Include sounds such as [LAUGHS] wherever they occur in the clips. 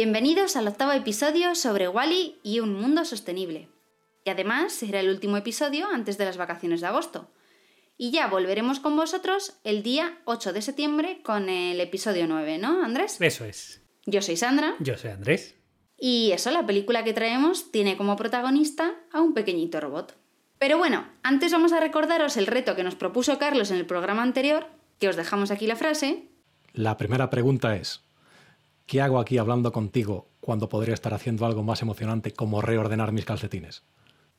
Bienvenidos al octavo episodio sobre Wally y un mundo sostenible. Y además será el último episodio antes de las vacaciones de agosto. Y ya volveremos con vosotros el día 8 de septiembre con el episodio 9, ¿no, Andrés? Eso es. Yo soy Sandra. Yo soy Andrés. Y eso, la película que traemos tiene como protagonista a un pequeñito robot. Pero bueno, antes vamos a recordaros el reto que nos propuso Carlos en el programa anterior, que os dejamos aquí la frase. La primera pregunta es, ¿qué hago aquí hablando contigo cuando podría estar haciendo algo más emocionante como reordenar mis calcetines?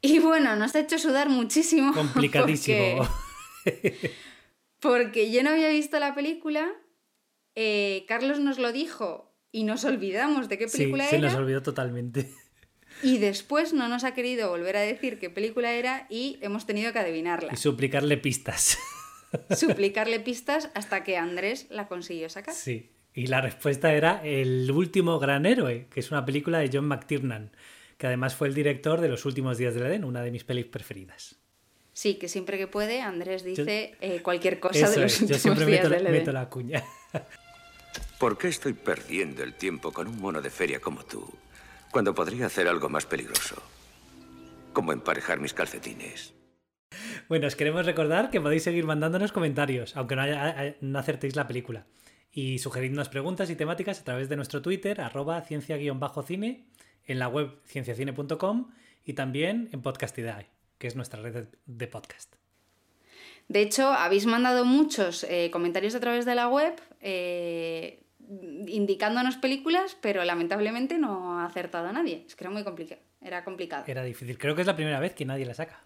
Y bueno, nos ha hecho sudar muchísimo. [LAUGHS] Complicadísimo. Porque, porque yo no había visto la película, eh, Carlos nos lo dijo y nos olvidamos de qué película sí, era. se nos olvidó totalmente. Y después no nos ha querido volver a decir qué película era y hemos tenido que adivinarla. Y suplicarle pistas. Suplicarle pistas hasta que Andrés la consiguió sacar. Sí. Y la respuesta era El último gran héroe, que es una película de John McTiernan, que además fue el director de Los últimos días del Edén, una de mis pelis preferidas. Sí, que siempre que puede Andrés dice eh, cualquier cosa Eso de los es, yo últimos siempre días meto, del Edén. meto la cuña. [LAUGHS] ¿Por qué estoy perdiendo el tiempo con un mono de feria como tú, cuando podría hacer algo más peligroso? Como emparejar mis calcetines. Bueno, os queremos recordar que podéis seguir mandándonos comentarios, aunque no, haya- no acertéis la película. Y sugeridnos preguntas y temáticas a través de nuestro Twitter, arroba ciencia-cine, en la web cienciacine.com y también en Podcastidae, que es nuestra red de- podcast. De hecho, habéis mandado muchos eh, comentarios a través de la web eh, indicándonos películas, pero lamentablemente no ha acertado a nadie. Es que era muy complicado. Era complicado. Era difícil. Creo que es la primera vez que nadie la saca.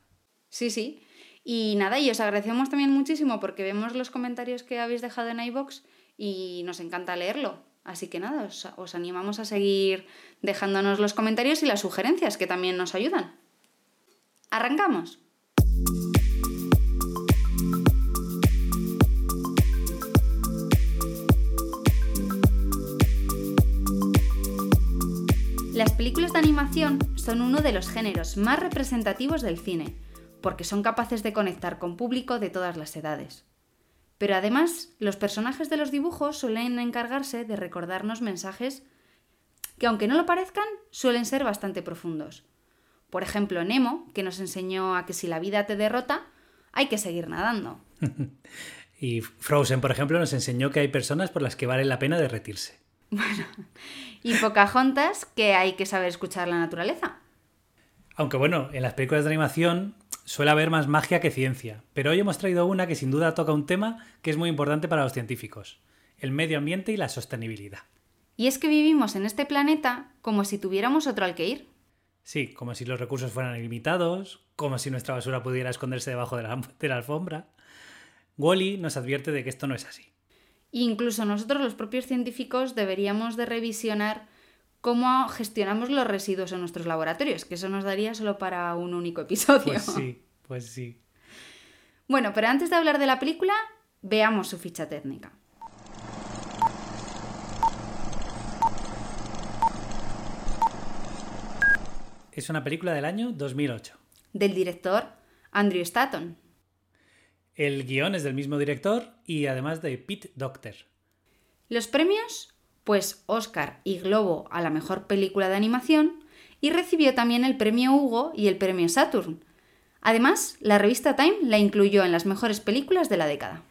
Sí, sí. Y nada, y os agradecemos también muchísimo porque vemos los comentarios que habéis dejado en iBox y nos encanta leerlo. Así que nada, os, os animamos a seguir dejándonos los comentarios y las sugerencias que también nos ayudan. ¿Arrancamos? Las películas de animación son uno de los géneros más representativos del cine, porque son capaces de conectar con público de todas las edades. Pero además, los personajes de los dibujos suelen encargarse de recordarnos mensajes que, aunque no lo parezcan, suelen ser bastante profundos. Por ejemplo, Nemo, que nos enseñó a que si la vida te derrota, hay que seguir nadando. [LAUGHS] Y Frozen, por ejemplo, nos enseñó que hay personas por las que vale la pena derretirse. Y Pocahontas, que hay que saber escuchar la naturaleza. Aunque bueno, en las películas de animación suele haber más magia que ciencia, pero hoy hemos traído una que sin duda toca un tema que es muy importante para los científicos, el medio ambiente y la sostenibilidad. Y es que vivimos en este planeta como si tuviéramos otro al que ir. Sí, como si los recursos fueran ilimitados, como si nuestra basura pudiera esconderse debajo de la, de la alfombra. Wally nos advierte de que esto no es así. Incluso nosotros, los propios científicos, deberíamos de revisionar cómo gestionamos los residuos en nuestros laboratorios, que eso nos daría solo para un único episodio. Pues sí, [LAUGHS] pues sí. Bueno, pero antes de hablar de la película, veamos su ficha técnica. Es una película del año 2008. Del director Andrew Stanton. El guion es del mismo director y además de Pete Docter. Los premios, pues Oscar y Globo a la mejor película de animación y recibió también el premio Hugo y el premio Saturn. Además, la revista Time la incluyó en las mejores películas de la década.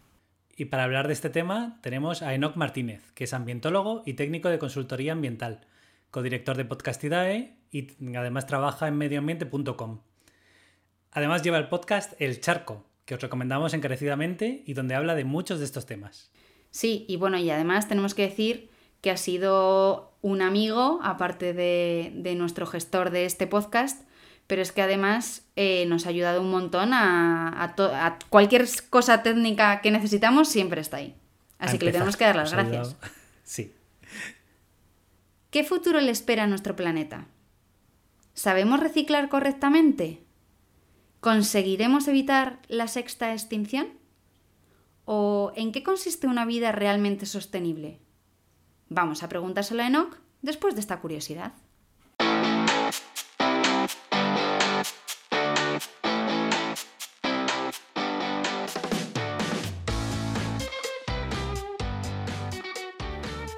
Y para hablar de este tema tenemos a Enoc Martínez, que es ambientólogo y técnico de consultoría ambiental, codirector de Podcastidae y además trabaja en medioambiente.com. Además lleva el podcast El Charco, que os recomendamos encarecidamente y donde habla de muchos de estos temas. Sí, y bueno, y además tenemos que decir que ha sido un amigo, aparte de, nuestro gestor de este podcast, pero es que además eh, nos ha ayudado un montón a, cualquier cosa técnica que necesitamos, siempre está ahí. Así que le tenemos que dar las gracias. [LAUGHS] Sí. ¿Qué futuro le espera a nuestro planeta? ¿Sabemos reciclar correctamente? ¿Conseguiremos evitar la sexta extinción? ¿O en qué consiste una vida realmente sostenible? Vamos a preguntárselo a Enoch después de esta curiosidad.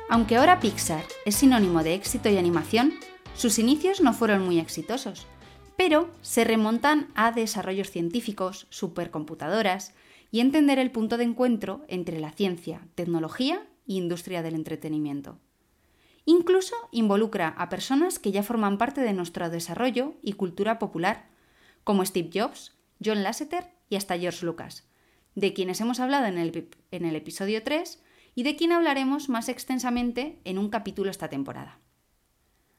Aunque ahora Pixar es sinónimo de éxito y animación, sus inicios no fueron muy exitosos, pero se remontan a desarrollos científicos, supercomputadoras y entender el punto de encuentro entre la ciencia, tecnología e industria del entretenimiento. Incluso involucra a personas que ya forman parte de nuestro desarrollo y cultura popular, como Steve Jobs, John Lasseter y hasta George Lucas, de quienes hemos hablado en el, episodio 3 y de quien hablaremos más extensamente en un capítulo esta temporada.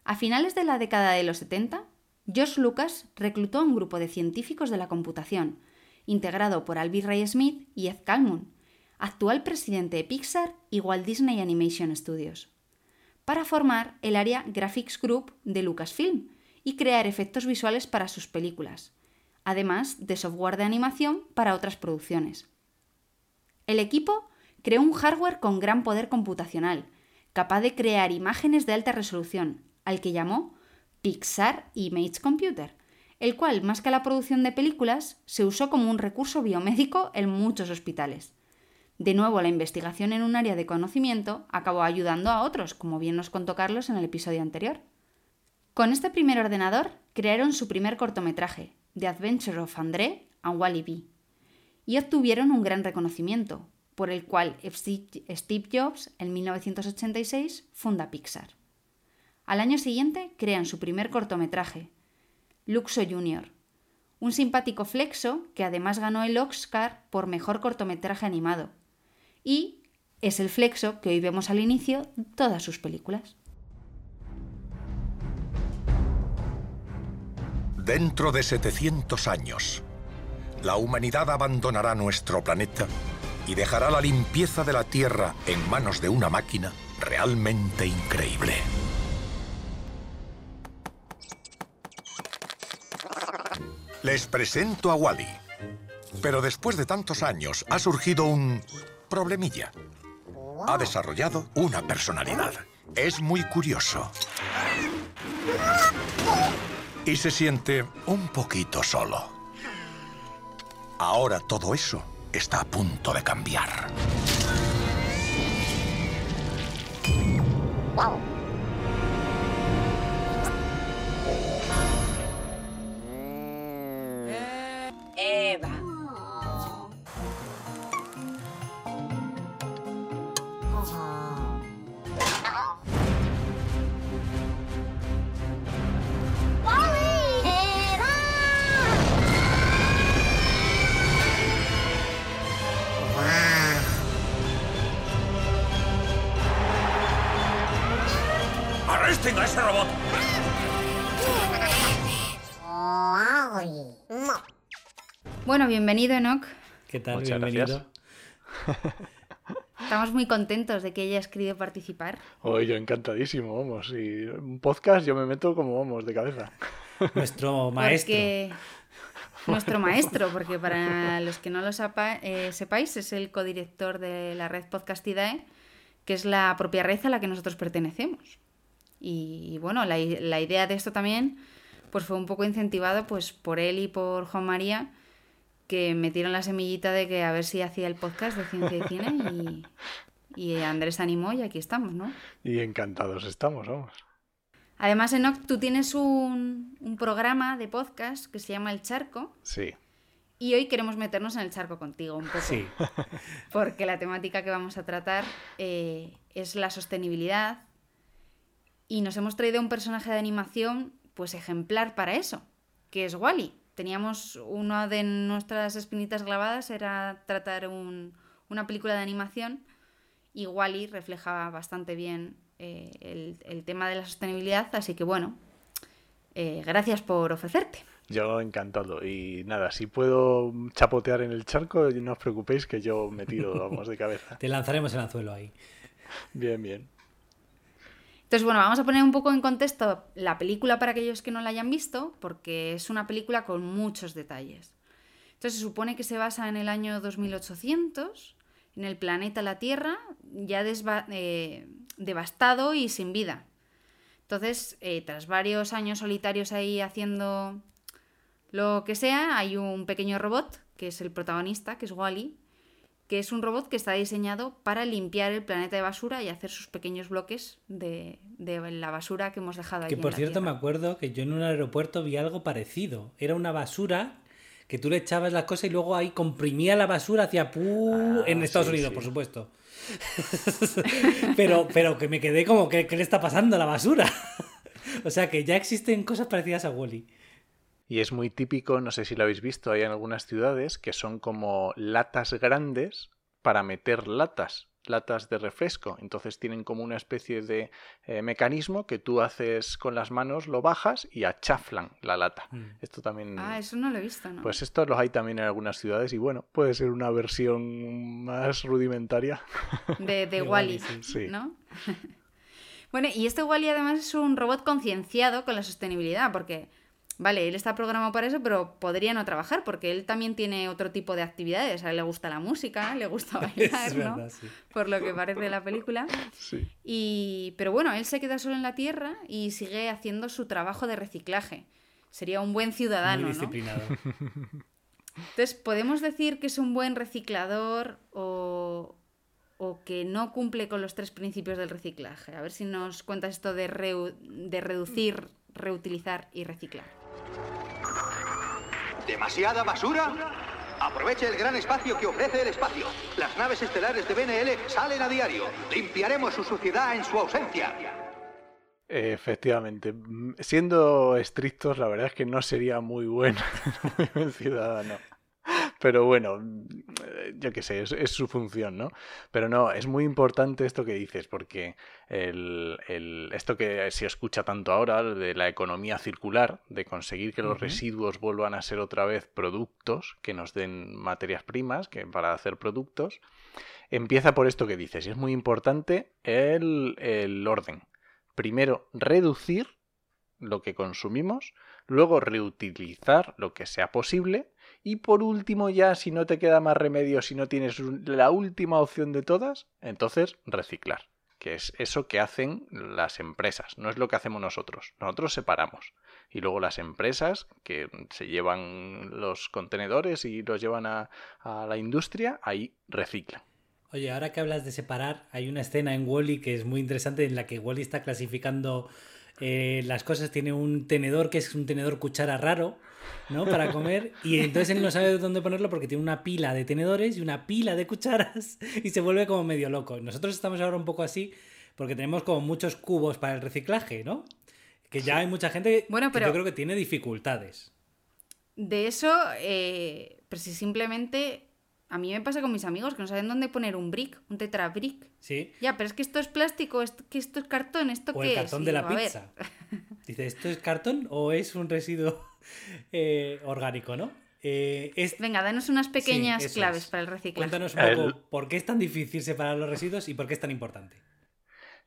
A finales de la década de los 70, George Lucas reclutó a un grupo de científicos de la computación, integrado por Alvy Ray Smith y Ed Calhoun, actual presidente de Pixar y Walt Disney Animation Studios, para formar el área Graphics Group de Lucasfilm y crear efectos visuales para sus películas, además de software de animación para otras producciones. El equipo creó un hardware con gran poder computacional, capaz de crear imágenes de alta resolución, al que llamó Pixar Image Computer, el cual, más que la producción de películas, se usó como un recurso biomédico en muchos hospitales. De nuevo, la investigación en un área de conocimiento acabó ayudando a otros, como bien nos contó Carlos en el episodio anterior. Con este primer ordenador crearon su primer cortometraje, The Adventure of André and Wally B, y obtuvieron un gran reconocimiento, por el cual Steve Jobs, en 1986, funda Pixar. Al año siguiente crean su primer cortometraje, Luxo Jr., un simpático flexo que además ganó el Oscar por mejor cortometraje animado. Y es el flexo que hoy vemos al inicio de todas sus películas. Dentro de 700 años, la humanidad abandonará nuestro planeta y dejará la limpieza de la Tierra en manos de una máquina realmente increíble. Les presento a Wally. Pero después de tantos años ha surgido un problemilla. Ha desarrollado una personalidad. Es muy curioso. Y se siente un poquito solo. Ahora todo eso está a punto de cambiar. Ese robot! Bueno, bienvenido, Enoch. ¿Qué tal? Muchas bienvenido. [LAUGHS] Estamos muy contentos de que hayas querido participar. Hoy yo encantadísimo, vamos. Y un podcast yo me meto como vamos, de cabeza. [LAUGHS] Nuestro maestro. Nuestro maestro, porque para los que no lo eh, sepáis, es el codirector de la red Podcastidae, que es la propia red a la que nosotros pertenecemos. Y bueno, la, idea de esto también pues fue un poco incentivado pues por él y por Juan María, que metieron la semillita de que a ver si hacía el podcast de ciencia y cine y, Andrés animó y aquí estamos, ¿no? Y encantados estamos, vamos. Además, Enoch, tú tienes un, un programa de podcast que se llama El Charco. Sí. Y hoy queremos meternos en el charco contigo un poco. Sí. Porque la temática que vamos a tratar eh, es la sostenibilidad. Y nos hemos traído un personaje de animación, pues ejemplar para eso, que es Wally. Teníamos una de nuestras espinitas clavadas, era tratar un- una película de animación. Y Wally refleja bastante bien eh, el, el tema de la sostenibilidad. Así que bueno, eh, gracias por ofrecerte. Yo encantado. Y nada, si puedo chapotear en el charco, no os preocupéis que yo me tiro, vamos, de cabeza. [LAUGHS] Te lanzaremos el anzuelo ahí. Bien, bien. Entonces, bueno, vamos a poner un poco en contexto la película para aquellos que no la hayan visto, porque es una película con muchos detalles. Entonces, se supone que se basa en el año 2800, en el planeta La Tierra, ya eh, devastado y sin vida. Entonces, eh, tras varios años solitarios ahí haciendo lo que sea, hay un pequeño robot, que es el protagonista, que es Wally, que es un robot que está diseñado para limpiar el planeta de basura y hacer sus pequeños bloques de, de la basura que hemos dejado ahí. Que en por la cierto me acuerdo que yo en un aeropuerto vi algo parecido. Era una basura que tú le echabas las cosas y luego ahí comprimía la basura hacia pu Ah, en Estados sí, Unidos, sí. por supuesto. [LAUGHS] pero, pero que me quedé como, ¿qué, qué le está pasando a la basura? [LAUGHS] o sea que ya existen cosas parecidas a Wally. Y es muy típico, no sé si lo habéis visto, hay en algunas ciudades que son como latas grandes para meter latas, latas de refresco. Entonces tienen como una especie de eh, mecanismo que tú haces con las manos, lo bajas y achaflan la lata. Mm. Esto también... Ah, eso no lo he visto, ¿no? Pues estos los hay también en algunas ciudades y bueno, puede ser una versión más rudimentaria. [LAUGHS] de de Wally, sí. ¿no? [LAUGHS] bueno, y este Wally además es un robot concienciado con la sostenibilidad, porque, vale, él está programado para eso, pero podría no trabajar, porque él también tiene otro tipo de actividades. A él le gusta la música, le gusta [LAUGHS] bailar, Es ¿no? sí. Por lo que parece la película. Sí. Y, pero bueno, él se queda solo en la Tierra y sigue haciendo su trabajo de reciclaje. Sería un buen ciudadano, Muy ¿no? disciplinado. Entonces, ¿podemos decir que es un buen reciclador o, o que no cumple con los tres principios del reciclaje? A ver si nos cuentas esto de, reu- de reducir, reutilizar y reciclar. ¿Demasiada basura? Aproveche el gran espacio que ofrece el espacio. Las naves estelares de BNL salen a diario. Limpiaremos su suciedad en su ausencia. Efectivamente. Mm, Siendo estrictos, la verdad es que no sería muy buen, [LAUGHS] muy buen ciudadano. Pero bueno, mm, yo qué sé, es, es su función, ¿no? Pero no, es muy importante esto que dices, porque el, el- esto que se escucha tanto ahora, de la economía circular, de conseguir que los residuos vuelvan a ser otra vez productos, que nos den materias primas que para hacer productos, empieza por esto que dices, y es muy importante el, el orden primero reducir lo que consumimos, luego reutilizar lo que sea posible y por último ya si no te queda más remedio, si no tienes la última opción de todas, entonces reciclar, que es eso que hacen las empresas, no es lo que hacemos nosotros. Nosotros separamos y luego las empresas que se llevan los contenedores y los llevan a, a la industria, ahí reciclan. Oye, ahora que hablas de separar, hay una escena en Wally que es muy interesante en la que Wally está clasificando eh, las cosas. Tiene un tenedor que es un tenedor cuchara raro, ¿no? Para comer. Y entonces él no sabe dónde ponerlo porque tiene una pila de tenedores y una pila de cucharas [LAUGHS] y se vuelve como medio loco. Nosotros estamos ahora un poco así porque tenemos como muchos cubos para el reciclaje, ¿no? Que ya hay mucha gente Bueno, que pero- yo creo que tiene dificultades. De eso, eh, pero si simplemente... A mí me pasa con mis amigos que no saben dónde poner un brick, un tetra brick. ¿Sí? Ya, pero es que esto es plástico, esto, que esto es cartón, ¿esto O qué el es? cartón de la digo, pizza. [LAUGHS] Dice, ¿esto es cartón o es un residuo [LAUGHS] eh, orgánico, no? Eh, es- Venga, danos unas pequeñas claves es. para el reciclaje. Cuéntanos un El- poco por qué es tan difícil separar los residuos y por qué es tan importante.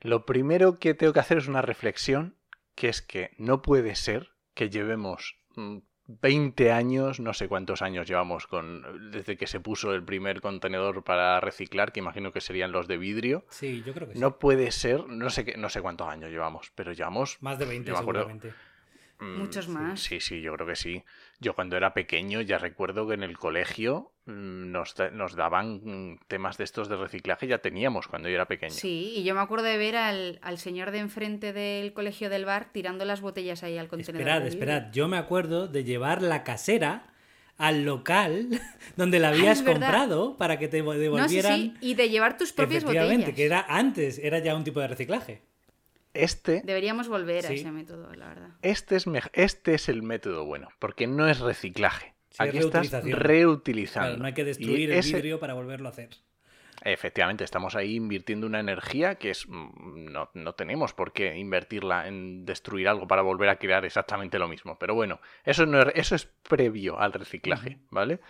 Lo primero que tengo que hacer es una reflexión, que es que no puede ser que llevemos mm, 20 años, no sé cuántos años llevamos con desde que se puso el primer contenedor para reciclar, que imagino que serían los de vidrio. Sí, yo creo que sí. No puede ser, no sé qué, no sé cuántos años llevamos, pero llevamos Más de 20 yo me acuerdo- seguramente. Mm, Muchos más. Sí, sí, yo creo que sí. Yo cuando era pequeño ya recuerdo que en el colegio mm, nos, da- nos daban mm, temas de estos de reciclaje, ya teníamos cuando yo era pequeño. Sí, y yo me acuerdo de ver al, al señor de enfrente del colegio del bar tirando las botellas ahí al contenedor. Esperad, esperad. Yo me acuerdo de llevar la casera al local [LAUGHS] donde la habías es verdad. comprado para que te No, sí, devolvieran. sí, y de llevar tus propias Efectivamente, botellas. que era antes, era ya un tipo de reciclaje. Este, Deberíamos volver a ese método, la verdad. este, es este es el método bueno, porque no es reciclaje. Sí, es Aquí estás reutilización. reutilizando. Claro, no hay que Y destruir el ese- vidrio para volverlo a hacer. Efectivamente, estamos ahí invirtiendo una energía que es mm, no, no tenemos por qué invertirla en destruir algo para volver a crear exactamente lo mismo. Pero bueno, eso, no es, eso es previo al reciclaje, ¿vale?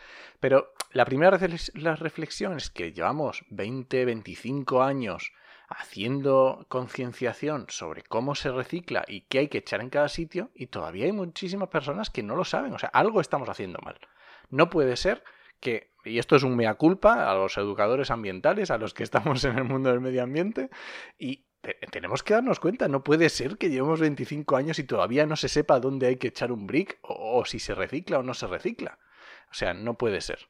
Pero la primera la reflexión es que llevamos 20, 25 años haciendo concienciación sobre cómo se recicla y qué hay que echar en cada sitio y todavía hay muchísimas personas que no lo saben. O sea, algo estamos haciendo mal. No puede ser que, y esto es un mea culpa a los educadores ambientales, a los que estamos en el mundo del medio ambiente, y te- tenemos que darnos cuenta, no puede ser que llevemos 25 años y todavía no se sepa dónde hay que echar un brick o, o si se recicla o no se recicla. O sea, no puede ser.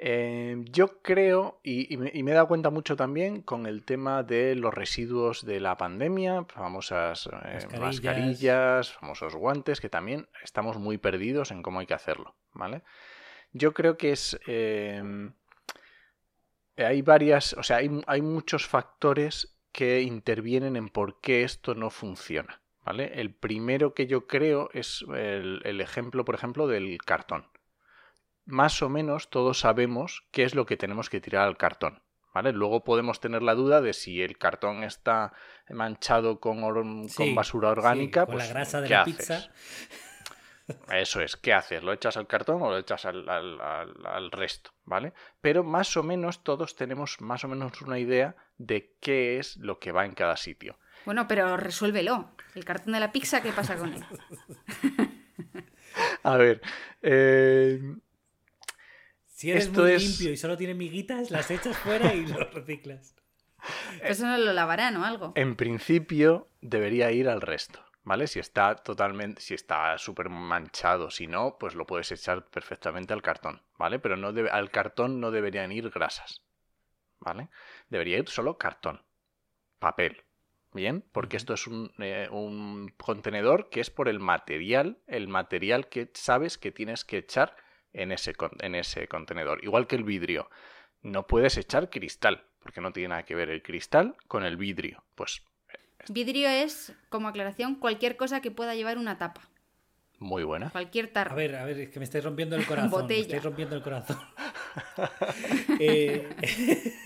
Eh, yo creo, y, y me, y me he dado cuenta mucho también con el tema de los residuos de la pandemia, famosas eh, Mascarillas. mascarillas, famosos guantes, que también estamos muy perdidos en cómo hay que hacerlo, ¿vale? Yo creo que es... eh, hay varias, o sea, hay, hay muchos factores que intervienen en por qué esto no funciona, ¿vale? El primero que yo creo es el, el ejemplo, por ejemplo, del cartón más o menos todos sabemos qué es lo que tenemos que tirar al cartón. ¿Vale? Luego podemos tener la duda de si el cartón está manchado con, or- Sí, con basura sí, orgánica. con pues, la grasa de ¿qué la haces? pizza. [LAUGHS] Eso es, ¿qué haces? ¿Lo echas al cartón o lo echas al, al- al- al resto? ¿Vale? Pero más o menos todos tenemos más o menos una idea de qué es lo que va en cada sitio. Bueno, pero resuélvelo. El cartón de la pizza, ¿qué pasa con él? [LAUGHS] A ver, eh, Si eres Esto muy es- limpio y solo tiene miguitas, las echas fuera y lo [LAUGHS] reciclas. Eso no lo lavarán o algo. En principio debería ir al resto, ¿vale? Si está totalmente, si está súper manchado, si no, pues lo puedes echar perfectamente al cartón, ¿vale? Pero no debe- al cartón no deberían ir grasas, ¿vale? Debería ir solo cartón, papel, ¿bien? Porque esto es un, eh, un contenedor que es por el material, el material que sabes que tienes que echar en ese, en ese contenedor. Igual que el vidrio. No puedes echar cristal, porque no tiene nada que ver el cristal con el vidrio. Pues Vidrio es, como aclaración, cualquier cosa que pueda llevar una tapa. muy buena. Cualquier tarro. A ver, a ver, es que me estáis rompiendo el [LAUGHS] corazón. Me Botella. estáis rompiendo el corazón. [LAUGHS] Eh, [LAUGHS]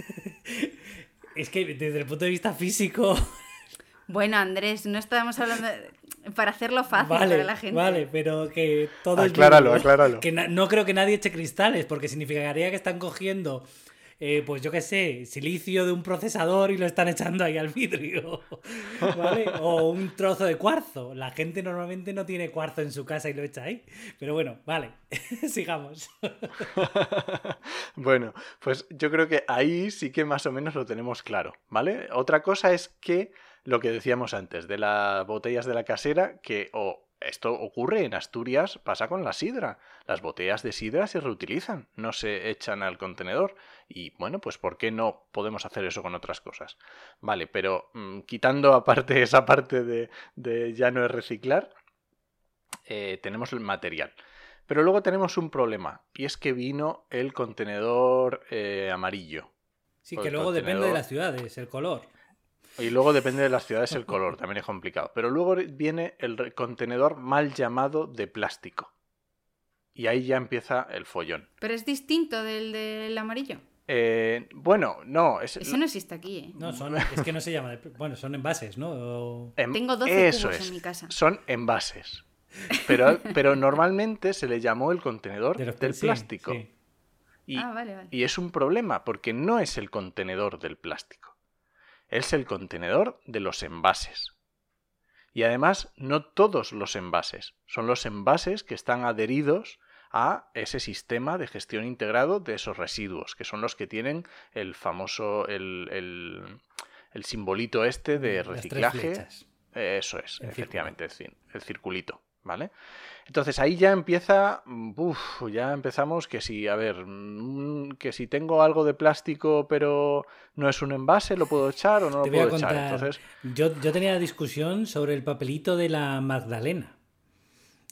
es que desde el punto de vista físico. Bueno, Andrés, no estábamos hablando de- para hacerlo fácil vale, para la gente. vale, pero que todo Acláralo, es acláralo. Que no creo que nadie eche cristales, porque significaría que están cogiendo, eh, pues yo qué sé, silicio de un procesador y lo están echando ahí al vidrio. [LAUGHS] ¿Vale? O un trozo de cuarzo. La gente normalmente no tiene cuarzo en su casa y lo echa ahí. Pero bueno, vale, [LAUGHS] sigamos. [LAUGHS] bueno, pues yo creo que ahí sí que más o menos lo tenemos claro, ¿vale? Otra cosa es que lo que decíamos antes de las botellas de la casera, que o esto ocurre en Asturias, pasa con la sidra. Las botellas de sidra se reutilizan, no se echan al contenedor. Y bueno, pues ¿por qué no podemos hacer eso con otras cosas? Vale, pero mm, quitando aparte [LAUGHS] esa parte de, de ya no es reciclar, eh, tenemos el material. Pero luego tenemos un problema, y es que vino el contenedor eh, amarillo. Sí, que luego depende de las ciudades, el color. Y luego depende de las ciudades el color, también es complicado. Pero luego viene el contenedor mal llamado de plástico. Y ahí ya empieza el follón. Pero es distinto del del amarillo. Eh, bueno, no, es, Eso no existe aquí, ¿eh? No, son, es que no se llama. de- Bueno, son envases, ¿no? O- em- Tengo 12 eso cubos es, en mi casa. Son envases. Pero, pero normalmente se le llamó el contenedor de los- del sí, plástico. sí. Y, Ah, vale, vale. y es un problema porque no es el contenedor del plástico. Es el contenedor de los envases. Y además, no todos los envases. Son los envases que están adheridos a ese sistema de gestión integrado de esos residuos, que son los que tienen el famoso, el, el- el simbolito este de reciclaje. Eso es, El efectivamente, el circulito, ¿vale? Entonces ahí ya empieza, mm, uf, ya empezamos que si, a ver, mm, que si tengo algo de plástico pero no es un envase, ¿lo puedo echar o no lo Te puedo echar? Entonces, Yo, yo tenía discusión sobre el papelito de la Magdalena.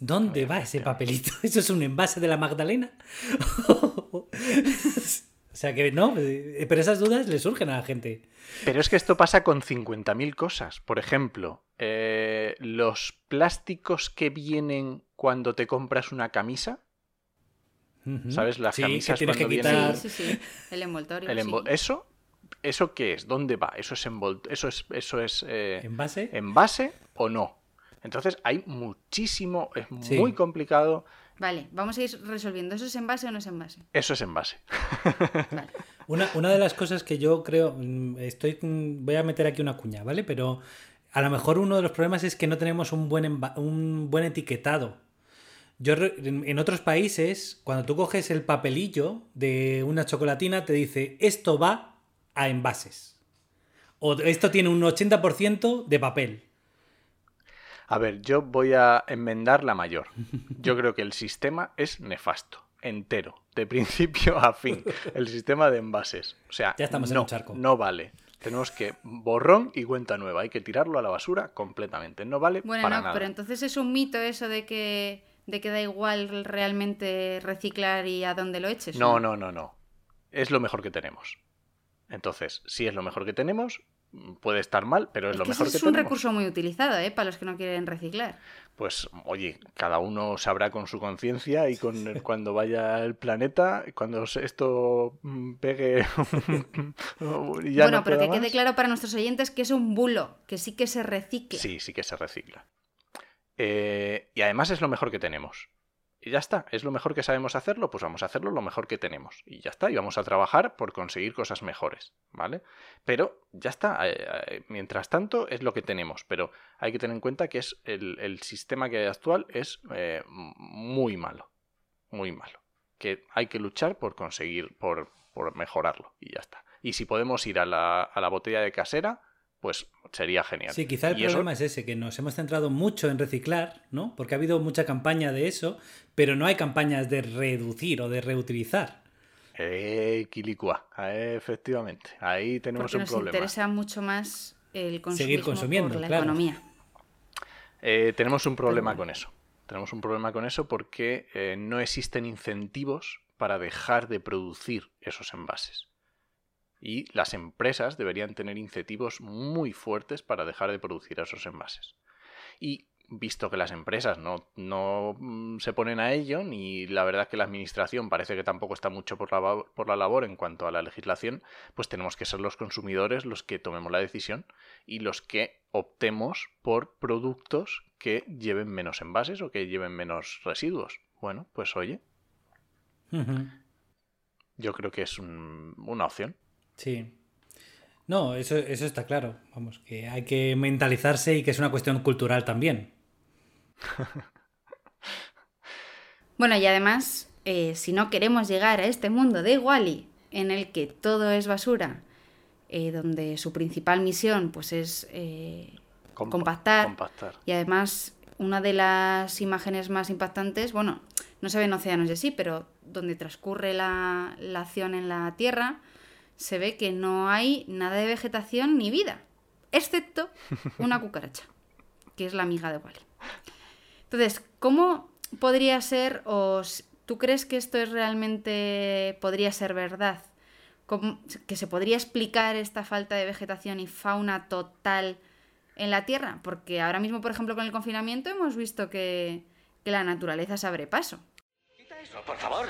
¿Dónde va ese papelito? [LAUGHS] ¿Eso es un envase de la Magdalena? [LAUGHS] [LAUGHS] o sea que no, eh, pero esas dudas le surgen a la gente. Pero es que esto pasa con 50.000 cosas. Por ejemplo, eh, los plásticos que vienen cuando te compras una camisa. ¿Sabes? Las Sí, camisas que tienes que cuando quitar- Sí, sí, sí. El envoltorio. El sí. envol- ¿Eso? ¿Eso qué es? ¿Dónde va? ¿Eso es, envol- eso es, eso es eh, ¿Envase? envase o no? Entonces hay muchísimo, es Sí. muy complicado. Vale, vamos a ir resolviendo. ¿Eso es envase o no es envase? Eso es envase. [LAUGHS] Vale. Una, una de las cosas que yo creo, mm, estoy, mm, voy a meter aquí una cuña, ¿vale? Pero a lo mejor uno de los problemas es que no tenemos un buen, enva- un buen etiquetado. Yo re- en en otros países, cuando tú coges el papelillo de una chocolatina, te dice, esto va a envases. O esto tiene un 80% de papel. A ver, yo voy a enmendar la mayor. Yo creo que el sistema es nefasto, entero, de principio a fin. El sistema de envases. O sea, Ya estamos en no, un charco. no vale. Tenemos que borrón y cuenta nueva. Hay que tirarlo a la basura completamente. No vale Bueno, para no, nada. pero entonces es un mito eso de que, de que da igual realmente reciclar y a dónde lo eches. No, no, no, no. Es lo mejor que tenemos. Entonces, si es lo mejor que tenemos, puede estar mal, pero es, Es lo que mejor que es un tenemos. recurso muy utilizado, ¿eh? Para los que no quieren reciclar. Pues, oye, cada uno sabrá con su conciencia y con el- [LAUGHS] cuando vaya al planeta, cuando esto mm, pegue. [LAUGHS] ya bueno, no pero que quede claro para nuestros oyentes que es un bulo, que sí que se recicle. Sí, sí que se recicla. Eh, y además es lo mejor que tenemos. Y ya está, es lo mejor que sabemos hacerlo, pues vamos a hacerlo lo mejor que tenemos. Y ya está, y vamos a trabajar por conseguir cosas mejores, ¿vale? Pero ya está, eh, eh, mientras tanto es lo que tenemos, pero hay que tener en cuenta que es el, el sistema que hay actual es eh, muy malo, muy malo. Que hay que luchar por conseguir, por, por mejorarlo, y ya está. Y si podemos ir a la, a la botella de casera, pues sería genial. Sí, quizá el Y eso- problema es ese, que nos hemos centrado mucho en reciclar, ¿no? Porque ha habido mucha campaña de eso, pero no hay campañas de reducir o de reutilizar. Eh, Quilicua, eh, efectivamente. Ahí tenemos porque un nos problema. interesa mucho más el Seguir consumiendo, por la claro. economía. Eh, tenemos un problema con eso. Tenemos un problema con eso porque eh, no existen incentivos para dejar de producir esos envases. Y las empresas deberían tener incentivos muy fuertes para dejar de producir esos envases. Y visto que las empresas no, no mm, se ponen a ello, ni la verdad que la administración parece que tampoco está mucho por la, por la labor en cuanto a la legislación, pues tenemos que ser los consumidores los que tomemos la decisión y los que optemos por productos que lleven menos envases o que lleven menos residuos. Bueno, pues oye, yo creo que es un- una opción. Sí. No, eso, eso está claro. Vamos, que hay que mentalizarse y que es una cuestión cultural también. [LAUGHS] Bueno, y además, eh, si no queremos llegar a este mundo de Wally, en el que todo es basura, eh, donde su principal misión pues es eh, Compa- compactar, compactar. y además una de las imágenes más impactantes, bueno, no se ven océanos y así, pero donde transcurre la, la acción en la Tierra, se ve que no hay nada de vegetación ni vida, excepto una [LAUGHS] cucaracha, que es la amiga de Wally. Entonces, ¿cómo podría ser, o tú crees que esto es realmente, podría ser verdad? ¿Cómo- ¿Que se podría explicar esta falta de vegetación y fauna total en la Tierra? Porque ahora mismo, por ejemplo, con el confinamiento hemos visto que, que la naturaleza se abre paso. Eso, por favor.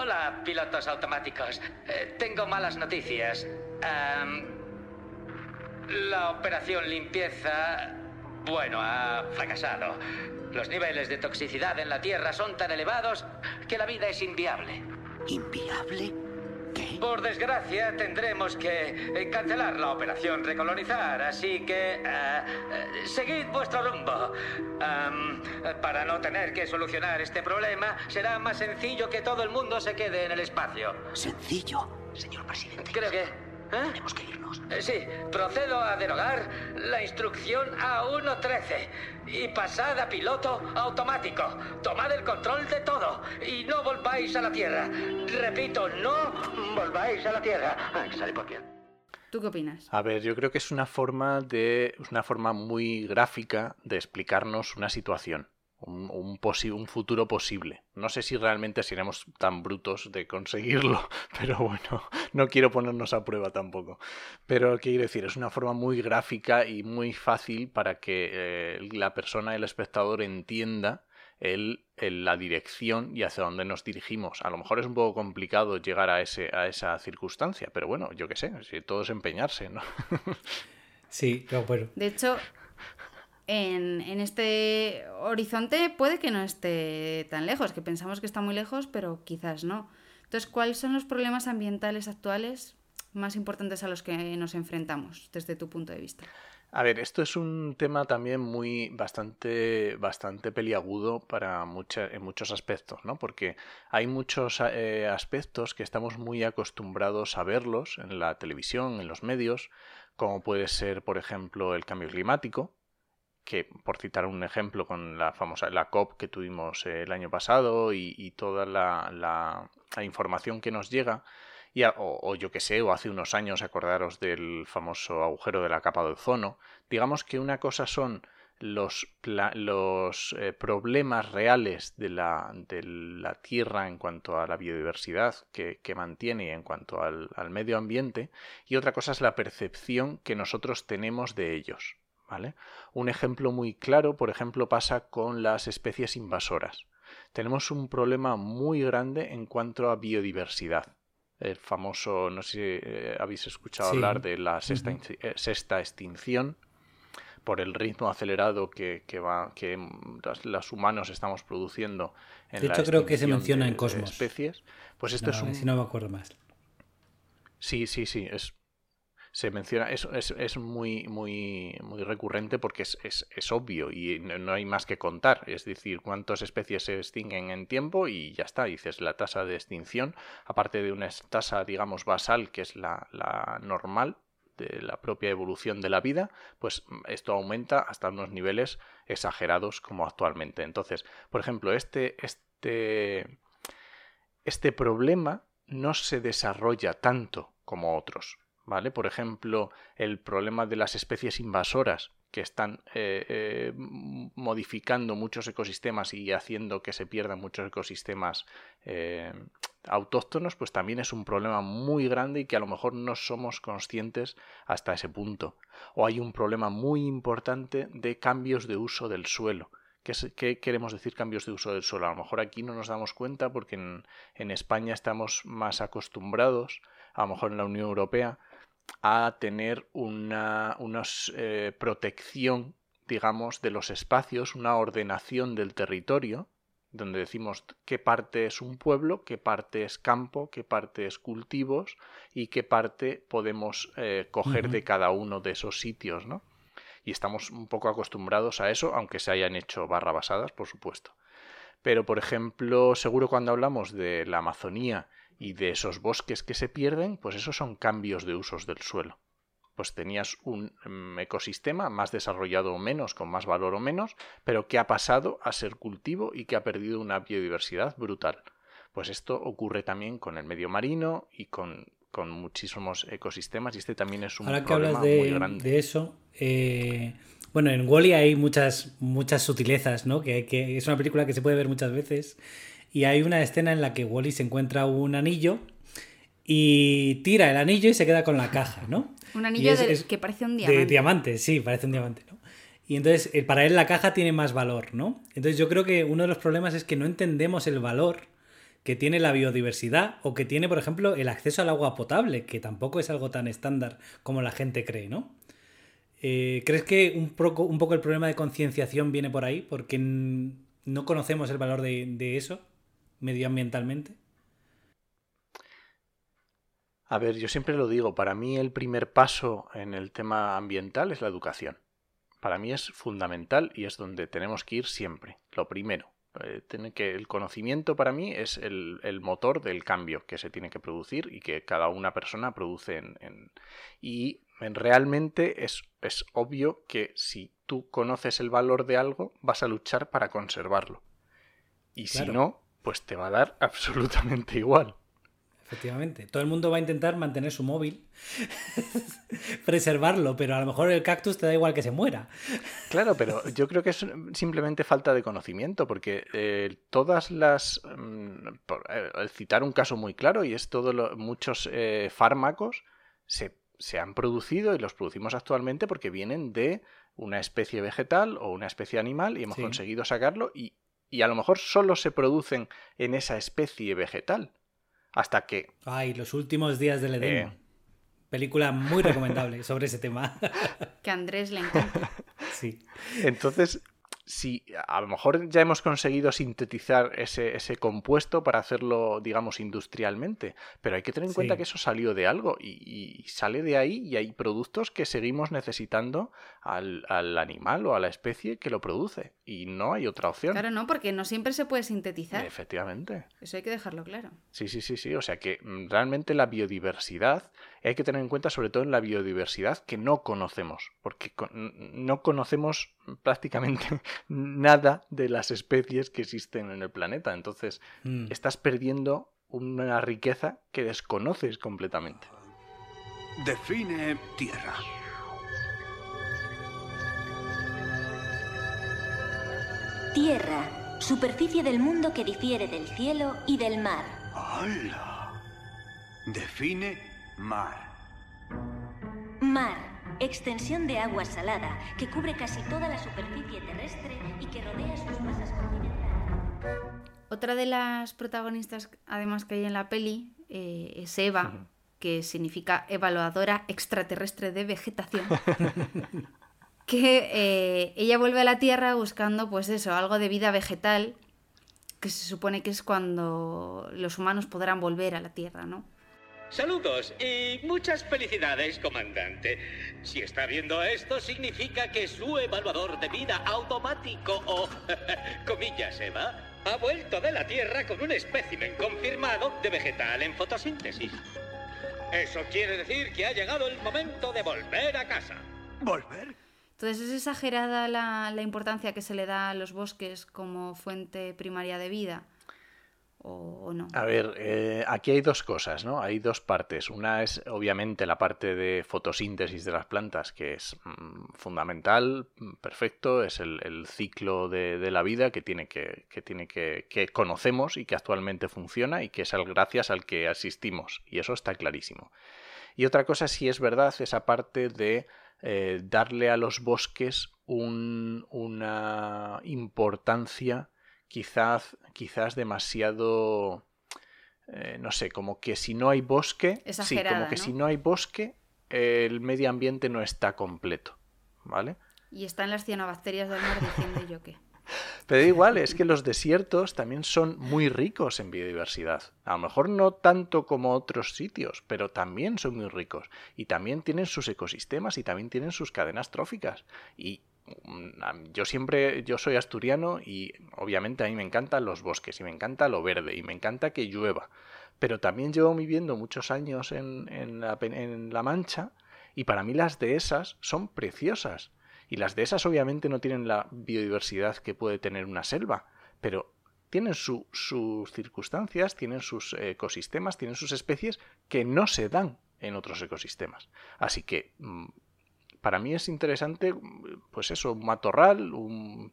Hola, pilotos automáticos. Eh, tengo malas noticias. Am, la operación limpieza, bueno, ha fracasado. Los niveles de toxicidad en la Tierra son tan elevados que la vida es inviable. ¿Inviable? Por desgracia, tendremos que eh, cancelar la operación recolonizar, así que eh, eh, seguid vuestro rumbo. Para no tener que solucionar este problema, será más sencillo que todo el mundo se quede en el espacio. Sencillo, señor presidente. Creo que... ¿eh? Tenemos que irnos. Eh, Sí, procedo a derogar la instrucción A113 y pasad a piloto automático. Tomad el control de todo y no volváis a la Tierra. Repito, no volváis a la Tierra. Ah, sale por bien. ¿Tú qué opinas? A ver, yo creo que es una forma de. es una forma muy gráfica de explicarnos una situación. Un, un, posi- un futuro posible. No sé si realmente seremos tan brutos de conseguirlo, [LAUGHS] pero bueno, no quiero ponernos a prueba tampoco. Pero ¿qué quiero decir? Es una forma muy gráfica y muy fácil para que eh, la persona, el espectador, entienda el, el- la dirección y hacia dónde nos dirigimos. A lo mejor es un poco complicado llegar a, ese, a esa circunstancia, pero bueno, yo qué sé, si todo es empeñarse, ¿no? [LAUGHS] Sí, pero bueno. De hecho, en, en este horizonte puede que no esté tan lejos, que pensamos que está muy lejos, pero quizás no. Entonces, ¿cuáles son los problemas ambientales actuales más importantes a los que nos enfrentamos desde tu punto de vista? A ver, esto es un tema también muy bastante bastante peliagudo para mucha- en muchos aspectos, ¿no? Porque hay muchos eh, aspectos que estamos muy acostumbrados a verlos en la televisión, en los medios, como puede ser, por ejemplo, el cambio climático, que por citar un ejemplo con la famosa la COP que tuvimos eh, el año pasado y, toda la, la- la información que nos llega, o, yo que sé, o hace unos años acordaros del famoso agujero de la capa de ozono, digamos que una cosa son los, los eh, problemas reales de la, de la Tierra en cuanto a la biodiversidad que, que mantiene y en cuanto al, al medio ambiente, y otra cosa es la percepción que nosotros tenemos de ellos. ¿Vale? Un ejemplo muy claro, por ejemplo, pasa con las especies invasoras. Tenemos un problema muy grande en cuanto a biodiversidad. El famoso, no sé si eh, habéis escuchado Sí. hablar de la sexta, eh, sexta extinción, por el ritmo acelerado que, que va, que mm, las- los humanos estamos produciendo en De la hecho, creo que se menciona de- en Cosmos. especies. Pues esto No, es un, Si no me acuerdo más. Sí, sí, sí, es, se menciona, es, es, es muy, muy, muy recurrente porque es, es, es obvio y no, no hay más que contar. Es decir, cuántas especies se extinguen en tiempo y ya está. Dices la tasa de extinción, aparte de una tasa, digamos, basal, que es la, la normal de la propia evolución de la vida, pues esto aumenta hasta unos niveles exagerados como actualmente. Entonces, por ejemplo, este, este, este problema no se desarrolla tanto como otros, ¿vale? Por ejemplo, el problema de las especies invasoras que están eh, eh, modificando muchos ecosistemas y haciendo que se pierdan muchos ecosistemas eh, autóctonos, pues también es un problema muy grande y que a lo mejor no somos conscientes hasta ese punto. O hay un problema muy importante de cambios de uso del suelo. ¿Qué, queremos decir cambios de uso del suelo? A lo mejor aquí no nos damos cuenta porque en, en España estamos más acostumbrados, a lo mejor en la Unión Europea, a tener una unos, eh, protección, digamos, de los espacios, una ordenación del territorio, donde decimos qué parte es un pueblo, qué parte es campo, qué parte es cultivos y qué parte podemos eh, coger de cada uno de esos sitios, ¿no? Y estamos un poco acostumbrados a eso, aunque se hayan hecho barrabasadas, por supuesto. Pero, por ejemplo, seguro cuando hablamos de la Amazonía y de esos bosques que se pierden, pues esos son cambios de usos del suelo. Pues tenías un mm, ecosistema más desarrollado o menos, con más valor o menos, pero que ha pasado a ser cultivo y que ha perdido una biodiversidad brutal. Pues esto ocurre también con el medio marino y con, con muchísimos ecosistemas y este también es un Ahora que problema hablas muy de, grande. de eso, eh, bueno, en Wally hay muchas, muchas sutilezas, ¿no? Que, que es una película que se puede ver muchas veces. Y hay una escena en la que Wally se encuentra un anillo y tira el anillo y se queda con la caja, ¿no? [LAUGHS] Un anillo es- de- es que parece un De diamante. diamante, sí, parece un diamante, ¿no? Y entonces, eh, para él la caja tiene más valor, ¿no? Entonces yo creo que uno de los problemas es que no entendemos el valor que tiene la biodiversidad o que tiene, por ejemplo, el acceso al agua potable, que tampoco es algo tan estándar como la gente cree, ¿no? Eh, ¿Crees que un poco, un poco el problema de concienciación viene por ahí? Porque no conocemos el valor de, de eso medioambientalmente. A ver, yo siempre lo digo, para mí el primer paso en el tema ambiental es la educación. Para mí es fundamental y es donde tenemos que ir siempre. Lo primero. Eh, tiene que, el conocimiento para mí es el, el motor del cambio que se tiene que producir y que cada una persona produce en, en- y en- realmente es, es obvio que si tú conoces el valor de algo vas a luchar para conservarlo y si no pues te va a dar [LAUGHS] absolutamente igual Efectivamente. Todo el mundo va a intentar mantener su móvil, [LAUGHS] preservarlo, pero a lo mejor el cactus te da igual que se muera. Claro, pero [LAUGHS] yo creo que es simplemente falta de conocimiento, porque eh, todas las... mm, por- eh, citar un caso muy claro, y es todos muchos eh, fármacos se, se han producido y los producimos actualmente porque vienen de una especie vegetal o una especie animal y hemos Sí. conseguido sacarlo y, y a lo mejor solo se producen en esa especie vegetal. Hasta que Ay, los últimos días del Edén. Eh. Película muy [LAUGHS] recomendable sobre ese tema. Que a Andrés le encanta. sí. Entonces, si a lo mejor ya hemos conseguido sintetizar ese, ese compuesto para hacerlo, digamos, industrialmente, pero hay que tener en cuenta que eso salió de algo y, y sale de ahí y hay productos que seguimos necesitando al, al animal o a la especie que lo produce y no hay otra opción. Claro, no, porque no siempre se puede sintetizar. Efectivamente. Eso hay que dejarlo claro. Sí, sí, sí, sí. O sea que mm, realmente la biodiversidad hay que tener en cuenta sobre todo en la biodiversidad que no conocemos, porque no conocemos prácticamente [LAUGHS] nada de las especies que existen en el planeta. Entonces, Mm. estás perdiendo una riqueza que desconoces completamente. Define tierra. Tierra, superficie del mundo que difiere del cielo y del mar. ¡Hala! Define mar. Mar, extensión de agua salada que cubre casi toda la superficie terrestre y que rodea sus masas continentales. Otra de las protagonistas, además que hay en la peli, eh, es Eva, [LAUGHS] que significa evaluadora extraterrestre de vegetación. [LAUGHS] que eh, ella vuelve a la Tierra buscando, pues eso, algo de vida vegetal, que se supone que es cuando los humanos podrán volver a la Tierra, ¿no? Saludos y muchas felicidades, comandante. Si está viendo esto, significa que su evaluador de vida automático o, [LAUGHS] comillas, Eva, ha vuelto de la Tierra con un espécimen confirmado de vegetal en fotosíntesis. Eso quiere decir que ha llegado el momento de volver a casa. ¿Volver? Entonces, ¿es exagerada la, la importancia que se le da a los bosques como fuente primaria de vida? ¿O, no? A ver, eh, aquí hay dos cosas, ¿no? Hay dos partes. Una es obviamente la parte de fotosíntesis de las plantas, que es mm, fundamental, mm, perfecto, es el, el ciclo de, la vida que tiene que, que tiene que, que conocemos y que actualmente funciona y que es al, gracias al que asistimos. Y eso está clarísimo. Y otra cosa sí es verdad, esa parte de eh, darle a los bosques un- una importancia quizás, quizás demasiado, eh, no sé, como que si no hay bosque, sí, como que ¿no? si no hay bosque, el medio ambiente no está completo, ¿vale? Y están las cianobacterias del mar diciendo ¿y yo qué. [LAUGHS] Pero igual, es que los desiertos también son muy ricos en biodiversidad. A lo mejor no tanto como otros sitios, pero también son muy ricos. Y también tienen sus ecosistemas y también tienen sus cadenas tróficas. Y yo siempre, yo soy asturiano y obviamente a mí me encantan los bosques y me encanta lo verde y me encanta que llueva. Pero también llevo viviendo muchos años en, en la, Mancha y para mí las dehesas son preciosas. Y las dehesas obviamente no tienen la biodiversidad que puede tener una selva, pero tienen su- sus circunstancias, tienen sus ecosistemas, tienen sus especies que no se dan en otros ecosistemas. Así que mm, para mí es interesante, mm, pues eso, un matorral, un...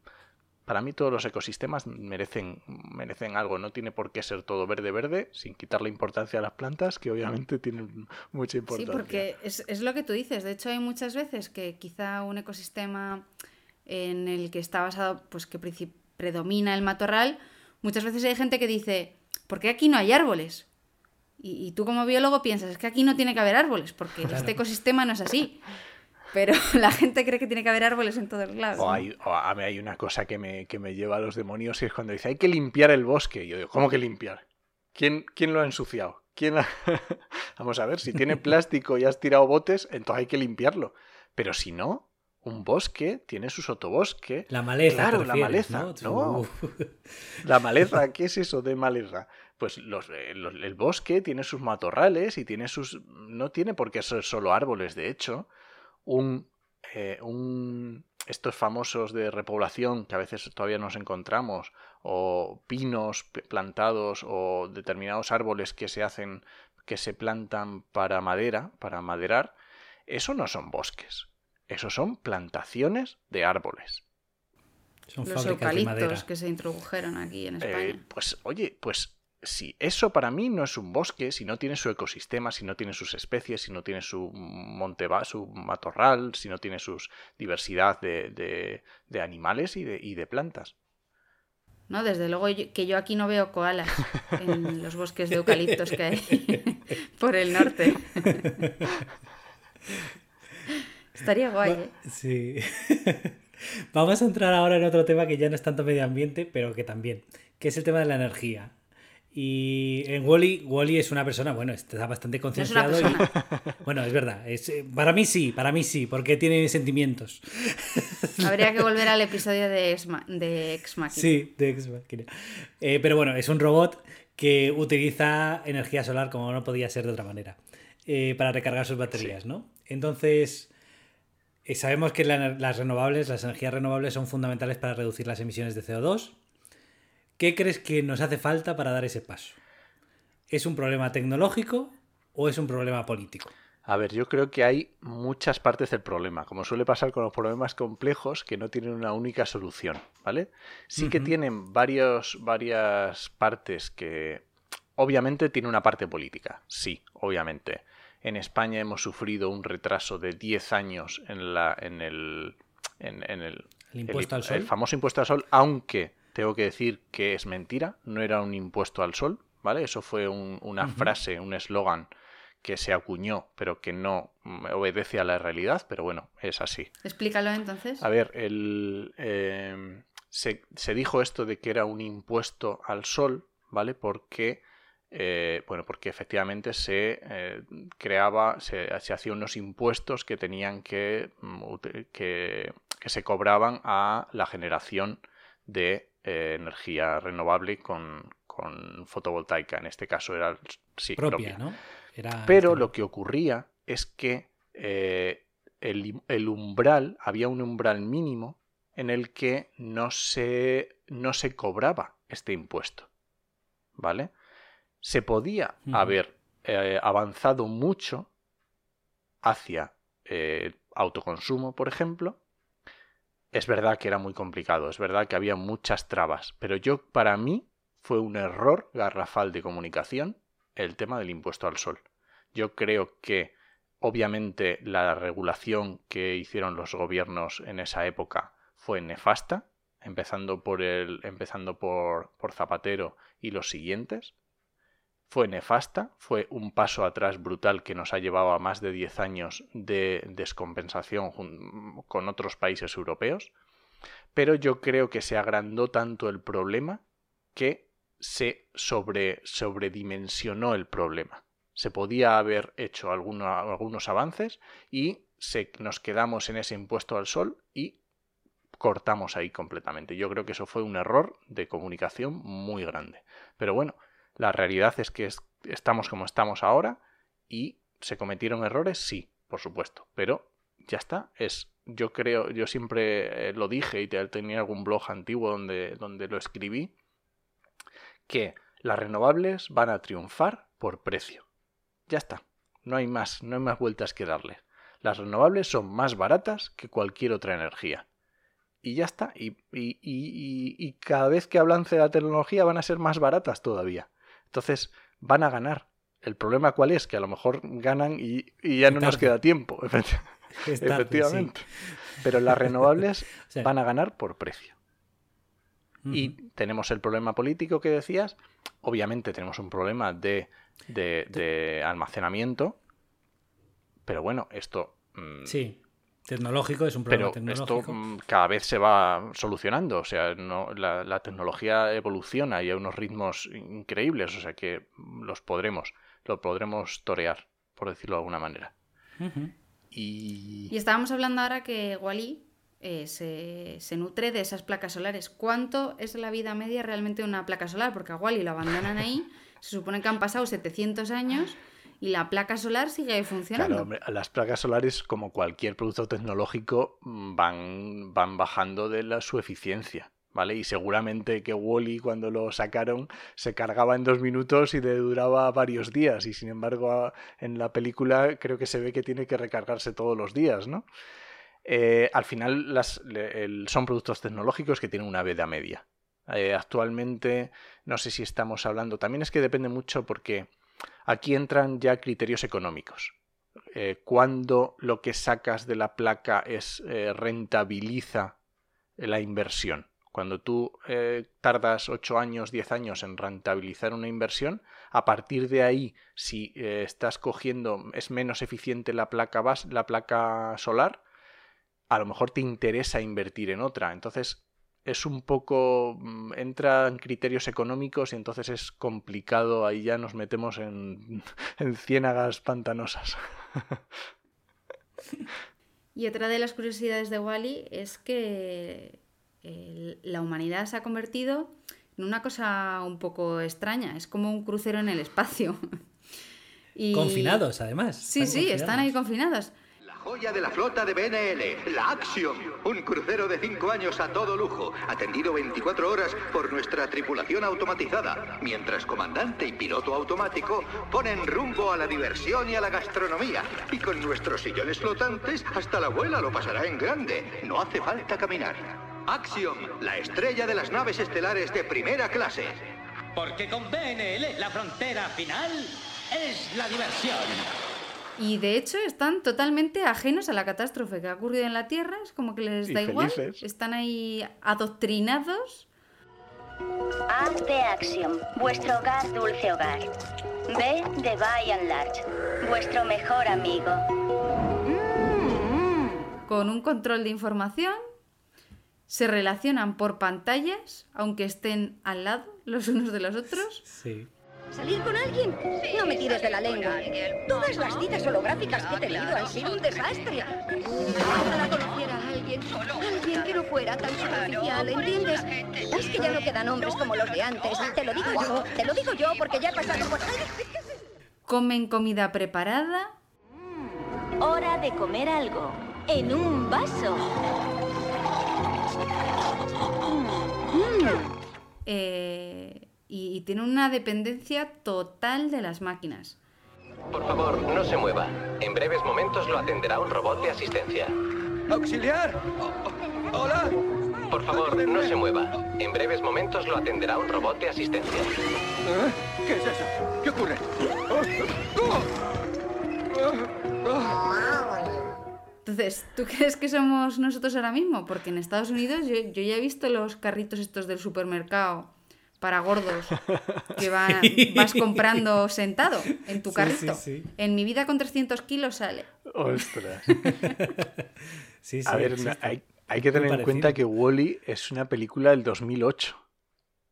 Para mí todos los ecosistemas merecen, merecen algo. No tiene por qué ser todo verde verde, sin quitar la importancia a las plantas, que obviamente tienen mucha Sí, importancia. porque es, es lo que tú dices. De hecho, hay muchas veces que quizá un ecosistema en el que está basado, pues que predomina el matorral, muchas veces hay gente que dice, ¿por qué aquí no hay árboles? Y, y tú como biólogo piensas, es que aquí no tiene que haber árboles, porque este ecosistema no es así. [LAUGHS] Pero [LAUGHS] la gente cree que tiene que haber árboles en todos lados. O hay, o a mí hay una cosa que me, que me lleva a los demonios y es cuando dice hay que limpiar el bosque. Y yo digo, ¿cómo que limpiar? ¿Quién, quién lo ha ensuciado? ¿Quién ha- [LAUGHS] Vamos a ver, si tiene [LAUGHS] plástico y has tirado botes, entonces hay que limpiarlo. Pero si no, un bosque tiene su sotobosque. La maleza. Claro, la refieres, maleza. ¿no? Su- No. La maleza, ¿qué es eso de maleza? Pues los, eh, los- el bosque tiene sus matorrales y tiene sus... No tiene por qué ser solo árboles, de hecho. Un, eh, un... Estos famosos de repoblación que a veces todavía nos encontramos, o pinos plantados, o determinados árboles que se hacen que se plantan para madera, para maderar, eso no son bosques. Eso son plantaciones de árboles. Son Los eucaliptos que se introdujeron aquí en España. Eh, pues oye, pues si eso para mí no es un bosque, si no tiene su ecosistema, si no tiene sus especies, si no tiene su monte, su matorral, si no tiene su diversidad de, de, animales y de, y de plantas. No, desde luego que yo aquí no veo koalas en los bosques de eucaliptos que hay por el norte. Estaría guay, ¿eh? Sí. Vamos a entrar ahora en otro tema que ya no es tanto medio ambiente, pero que también, que es el tema de la energía. Y en Wally, Wally es una persona, bueno, está bastante concienciado. [LAUGHS] bueno, es verdad. Es, eh, para mí sí, para mí sí, porque tiene sentimientos. [LAUGHS] Habría que volver al episodio de Ex, de Ex Machina. Sí, de Ex Machina. Eh, pero bueno, es un robot que utiliza energía solar como no podía ser de otra manera eh, para recargar sus baterías, ¿no? Entonces, sabemos que las renovables, las energías renovables son fundamentales para reducir las emisiones de CO2 ¿Qué crees que nos hace falta para dar ese paso? ¿Es un problema tecnológico o es un problema político? A ver, yo creo que hay muchas partes del problema, como suele pasar con los problemas complejos que no tienen una única solución, ¿vale? Sí que tienen varios, varias partes que obviamente tiene una parte política, sí, obviamente. En España hemos sufrido un retraso de 10 años en, la, en el, en, el, impuesto al sol. El famoso impuesto al sol, aunque tengo que decir que es mentira, no era un impuesto al sol, ¿vale? Eso fue una frase, un eslogan que se acuñó, pero que no mm, obedece a la realidad, pero bueno, es así. Explícalo entonces. A ver, el, em, se, dijo esto de que era un impuesto al sol, ¿vale? Porque, eh, bueno, porque efectivamente se eh, creaba, se, se hacían unos impuestos que tenían que, mm, que, que se cobraban a la generación de eh, energía renovable con, fotovoltaica. En este caso era sí, propia, ¿no? Pero lo que ocurría es que eh, el, umbral, había un umbral mínimo en el que no se, no se cobraba este impuesto. ¿Vale? Se podía haber eh, avanzado mucho hacia autoconsumo, por ejemplo, es verdad que era muy complicado, es verdad que había muchas trabas, pero yo para mí fue un error garrafal de comunicación el tema del impuesto al sol. Yo creo que obviamente la regulación que hicieron los gobiernos en esa época fue nefasta, empezando por el empezando por, por Zapatero y los siguientes fue nefasta, fue un paso atrás brutal que nos ha llevado a más de 10 años de descompensación con otros países europeos, pero yo creo que se agrandó tanto el problema que se sobre, sobredimensionó el problema. Se podía haber hecho algunos avances y se, nos quedamos en ese impuesto al sol y cortamos ahí completamente. Yo creo que eso fue un error de comunicación muy grande. Pero bueno, la realidad es que estamos como estamos ahora y se cometieron errores, sí, por supuesto, pero ya está, es yo creo, yo siempre eh, lo dije y tenía algún blog antiguo donde, donde lo escribí, que las renovables van a triunfar por precio. Ya está, no hay más, no hay más vueltas que darle. Las renovables son más baratas que cualquier otra energía. Y ya está, y, y, y cada vez que avance la tecnología van a ser más baratas todavía. Entonces, van a ganar. El problema cuál es? Que a lo mejor ganan y, ya no nos queda tiempo. [LAUGHS] Efectivamente. Pero las renovables [LAUGHS] van a ganar por precio. Y tenemos el problema político que decías. Obviamente tenemos un problema de, de, almacenamiento. Pero bueno, esto... Mm, sí. Tecnológico es un problema Pero esto mm, cada vez se va solucionando, o sea, no, la, tecnología evoluciona y hay unos ritmos increíbles, o sea que los podremos, lo podremos torear, por decirlo de alguna manera. y... estábamos hablando ahora que Wally eh, se, nutre de esas placas solares. ¿Cuánto es la vida media realmente de una placa solar? Porque a Wally lo abandonan ahí, se supone que han pasado 700 años y la placa solar sigue funcionando. Claro, las placas solares, como cualquier producto tecnológico, mm, van, van bajando de su eficiencia. ¿vale? Y seguramente que Wally cuando lo sacaron se cargaba en dos minutos y duraba varios días y sin embargo en la película creo que se ve que tiene que recargarse todos los días, ¿no? Eh, al final las, son productos tecnológicos que tienen una vida media. Eh, actualmente no sé si estamos hablando, también es que depende mucho porque aquí entran ya criterios económicos. Eh, cuando lo que sacas de la placa es rentabiliza la inversión. Cuando tú eh, tardas 8 años, 10 años en rentabilizar una inversión, a partir de ahí, si eh, estás cogiendo, es menos eficiente la placa, la placa solar, a lo mejor te interesa invertir en otra. Entonces, es un poco. Mm, entra en criterios económicos y entonces es complicado. Ahí ya nos metemos en, [LAUGHS] en ciénagas pantanosas. y otra de las curiosidades de Wally es que la humanidad se ha convertido en una cosa un poco extraña, es como un crucero en el espacio. [LAUGHS] Confinados, además. Sí, sí, están ahí confinados. Joya de la flota de BNL, la Axiom, un crucero de 5 años a todo lujo, atendido 24 horas por nuestra tripulación automatizada, mientras comandante y piloto automático ponen rumbo a la diversión y a la gastronomía. Y con nuestros sillones flotantes, hasta la abuela lo pasará en grande. No hace falta caminar. Axiom, la estrella de las naves estelares de primera clase. Porque con BNL la frontera final es la diversión. Y de hecho están totalmente ajenos a la catástrofe que ha ocurrido en la Tierra, es como que les da igual, están ahí adoctrinados. A de Axiom, vuestro hogar dulce hogar. B de By and Large, vuestro mejor amigo. Con un control de información se relacionan por pantallas, aunque estén al lado los unos de los otros. Sí. ¿Salir con alguien? No me tires de la lengua. Todas las citas holográficas que he tenido han sido un desastre. Ojalá conociera a alguien. Alguien que no fuera tan superficial, ¿entiendes? Es que ya no quedan hombres como los de antes. Te lo digo yo, te lo digo yo porque ya he pasado por... Comen comida preparada. Hora de comer algo. En un vaso. Eh, y, tiene una dependencia total de las máquinas. Por favor, no se mueva. En breves momentos lo atenderá un robot de asistencia. ¡Auxiliar! ¡Hola! Por favor, no se mueva. En breves momentos lo atenderá un robot de asistencia. ¿Eh? ¿Qué es eso? ¿Qué ocurre? Entonces, ¿tú crees que somos nosotros ahora mismo? Porque en Estados Unidos yo, ya he visto los carritos estos del supermercado para gordos [LAUGHS] que vas comprando sentado en tu carrito. En mi vida con 300 kilos sale. Ostras. [LAUGHS] A ver, hay, hay, que tener en cuenta que Wally es una película del 2008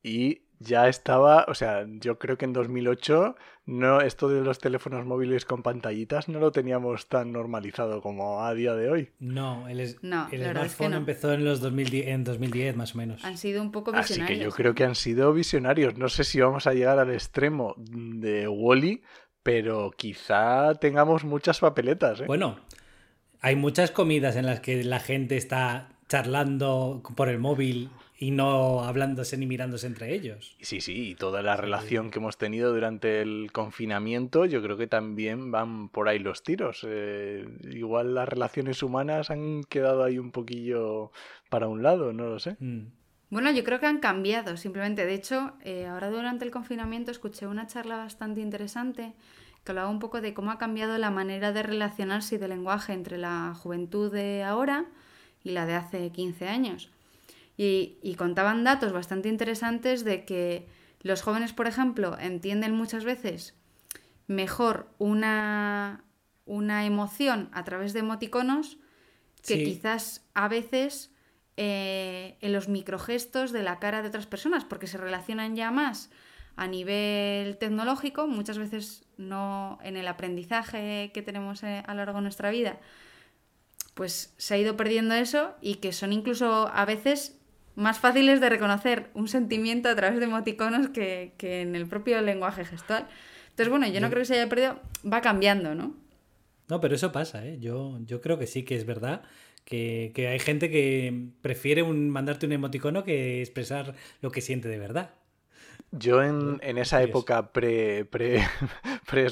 y ya estaba, o sea, yo creo que en 2008 no esto de los teléfonos móviles con pantallitas no lo teníamos tan normalizado como a día de hoy. No, el, smartphone empezó en los 2010, en 2010 más o menos. Han sido un poco visionarios. Así que yo creo que han sido visionarios. No sé si vamos a llegar al extremo de Wally, pero quizá tengamos muchas papeletas. ¿eh? Bueno, hay muchas comidas en las que la gente está charlando por el móvil y no hablándose ni mirándose entre ellos. Sí, sí, y toda la relación que hemos tenido durante el confinamiento, yo creo que también van por ahí los tiros. Eh, igual las relaciones humanas han quedado ahí un poquillo para un lado, no lo sé. Mm. Bueno, yo creo que han cambiado, simplemente. De hecho, eh, ahora durante el confinamiento escuché una charla bastante interesante que hablaba un poco de cómo ha cambiado la manera de relacionarse y de lenguaje entre la juventud de ahora y la de hace 15 años. Y, contaban datos bastante interesantes de que los jóvenes, por ejemplo, entienden muchas veces mejor una, una emoción a través de emoticonos que quizás a veces eh, en los microgestos de la cara de otras personas, porque se relacionan ya más a nivel tecnológico, muchas veces no en el aprendizaje que tenemos eh, a lo largo de nuestra vida, pues se ha ido perdiendo eso y que son incluso a veces más fáciles de reconocer un sentimiento a través de emoticonos que, en el propio lenguaje gestual. Entonces, bueno, yo no creo que se haya perdido, va cambiando, ¿no? No, pero eso pasa, ¿eh? Yo, yo creo que sí que es verdad Que, que hay gente que prefiere un, mandarte un emoticono que expresar lo que siente de verdad. Yo en, en esa época pre, pre, [LAUGHS] pre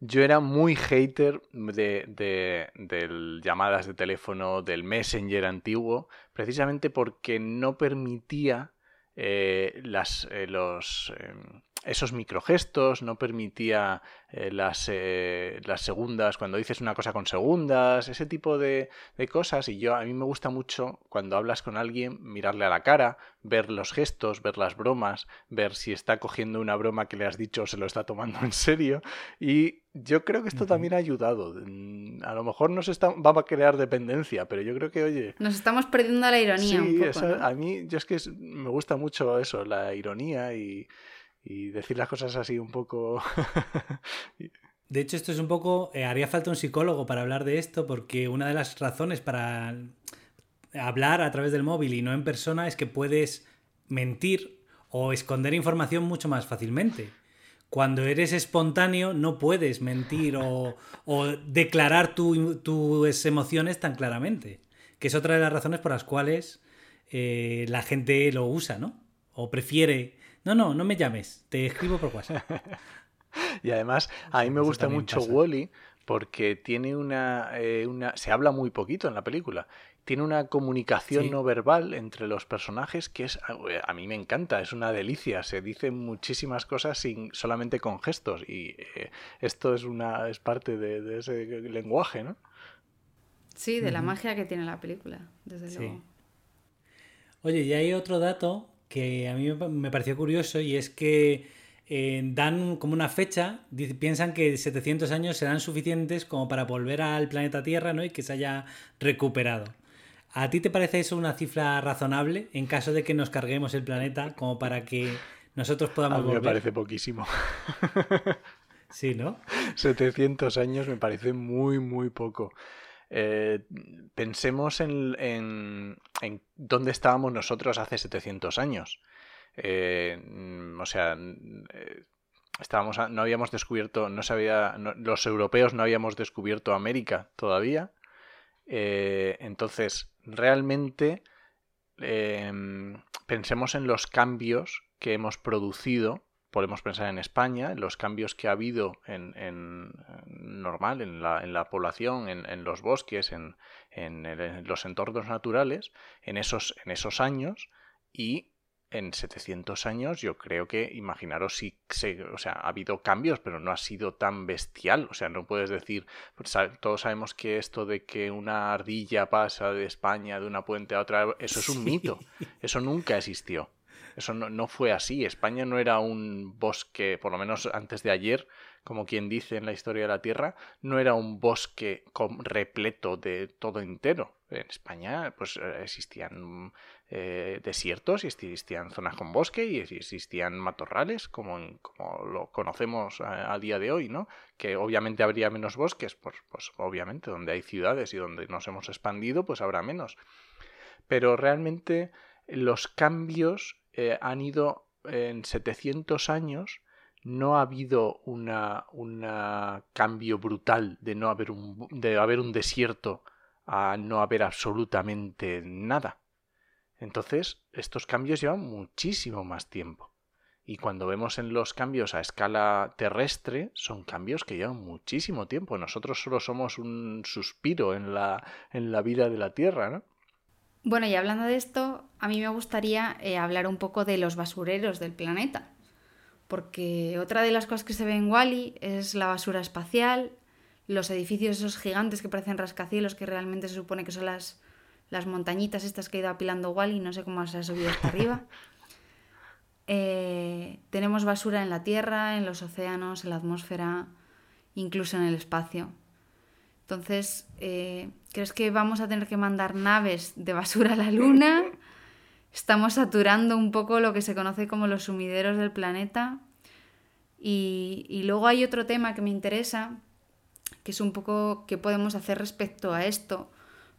yo era muy hater de, de, del llamadas de teléfono, del messenger antiguo, precisamente porque no permitía eh, las, eh, los, em, esos microgestos, no permitía eh, las, eh, las segundas, cuando dices una cosa con segundas, ese tipo de, de, cosas. Y yo, a mí me gusta mucho cuando hablas con alguien, mirarle a la cara, ver los gestos, ver las bromas, ver si está cogiendo una broma que le has dicho o se lo está tomando en serio. Y yo creo que esto uh -huh. también ha ayudado. A lo mejor nos está, va a crear dependencia, pero yo creo que, oye. Nos estamos perdiendo la ironía. Sí, un poco, esa, ¿no? a mí, yo es que me gusta mucho eso, la ironía y y decir las cosas así un poco... [LAUGHS] de hecho, esto es un poco... Eh, haría falta un psicólogo para hablar de esto porque una de las razones para hablar a través del móvil y no en persona es que puedes mentir o esconder información mucho más fácilmente. Cuando eres espontáneo no puedes mentir o, o declarar tu, tus emociones tan claramente, que es otra de las razones por las cuales eh, la gente lo usa, ¿no? O prefiere no, no, no me llames, te escribo por WhatsApp. [LAUGHS] y además, a mí me gusta mucho Wally porque tiene una, eh, una, Se habla muy poquito en la película. Tiene una comunicación sí. no verbal entre los personajes que es. A mí me encanta, es una delicia. Se dicen muchísimas cosas sin, solamente con gestos. Y eh, esto es, una, es parte de, de, ese lenguaje, ¿no? Sí, de la uh -huh. magia que tiene la película, desde sí. luego. Oye, y hay otro dato que a mí me pareció curioso y es que eh, dan como una fecha, piensan que 700 años serán suficientes como para volver al planeta Tierra ¿no? y que se haya recuperado. ¿A ti te parece eso una cifra razonable en caso de que nos carguemos el planeta como para que nosotros podamos a mí volver? Me parece poquísimo. sí, ¿no? [LAUGHS] 700 años me parece muy, muy poco. Eh, pensemos en, en, dónde estábamos nosotros hace 700 años. Eh, o sea, eh, estábamos, no habíamos descubierto, no sabía, no, los europeos no habíamos descubierto América todavía. Entonces, realmente em, pensemos en los cambios que hemos producido podemos pensar en España, en los cambios que ha habido en, en normal, en la, en la población, en, en, los bosques, en, los entornos naturales, en esos, en esos años y en 700 años yo creo que, imaginaros si se, o sea, ha habido cambios, pero no ha sido tan bestial, o sea, no puedes decir, pues, todos sabemos que esto de que una ardilla pasa de España de una puente a otra, eso es un sí. mito, eso nunca existió. Eso no, no, fue así. España no era un bosque, por lo menos antes de ayer, como quien dice en la historia de la Tierra, no era un bosque repleto de todo entero. En España pues existían eh, desiertos y existían zonas con bosque y existían matorrales como, como lo conocemos a, a, día de hoy, ¿no? Que obviamente habría menos bosques, pues, pues obviamente donde hay ciudades y donde nos hemos expandido pues habrá menos. Pero realmente los cambios eh, han ido en 700 años, no ha habido un una cambio brutal de no haber un, de haber un desierto a no haber absolutamente nada. Entonces, estos cambios llevan muchísimo más tiempo. Y cuando vemos en los cambios a escala terrestre, son cambios que llevan muchísimo tiempo. Nosotros solo somos un suspiro en la, en la vida de la Tierra, ¿no? Bueno, y hablando de esto, a mí me gustaría eh, hablar un poco de los basureros del planeta. Porque otra de las cosas que se ve en Wally es la basura espacial, los edificios esos gigantes que parecen rascacielos, que realmente se supone que son las, las montañitas estas que ha ido apilando Wally, no sé cómo se ha subido hasta arriba. [LAUGHS] Eh, tenemos basura en la Tierra, en los océanos, en la atmósfera, incluso en el espacio. Entonces, eh, ¿crees que vamos a tener que mandar naves de basura a la Luna? [LAUGHS] Estamos saturando un poco lo que se conoce como los sumideros del planeta. Y, y luego hay otro tema que me interesa, que es un poco qué podemos hacer respecto a esto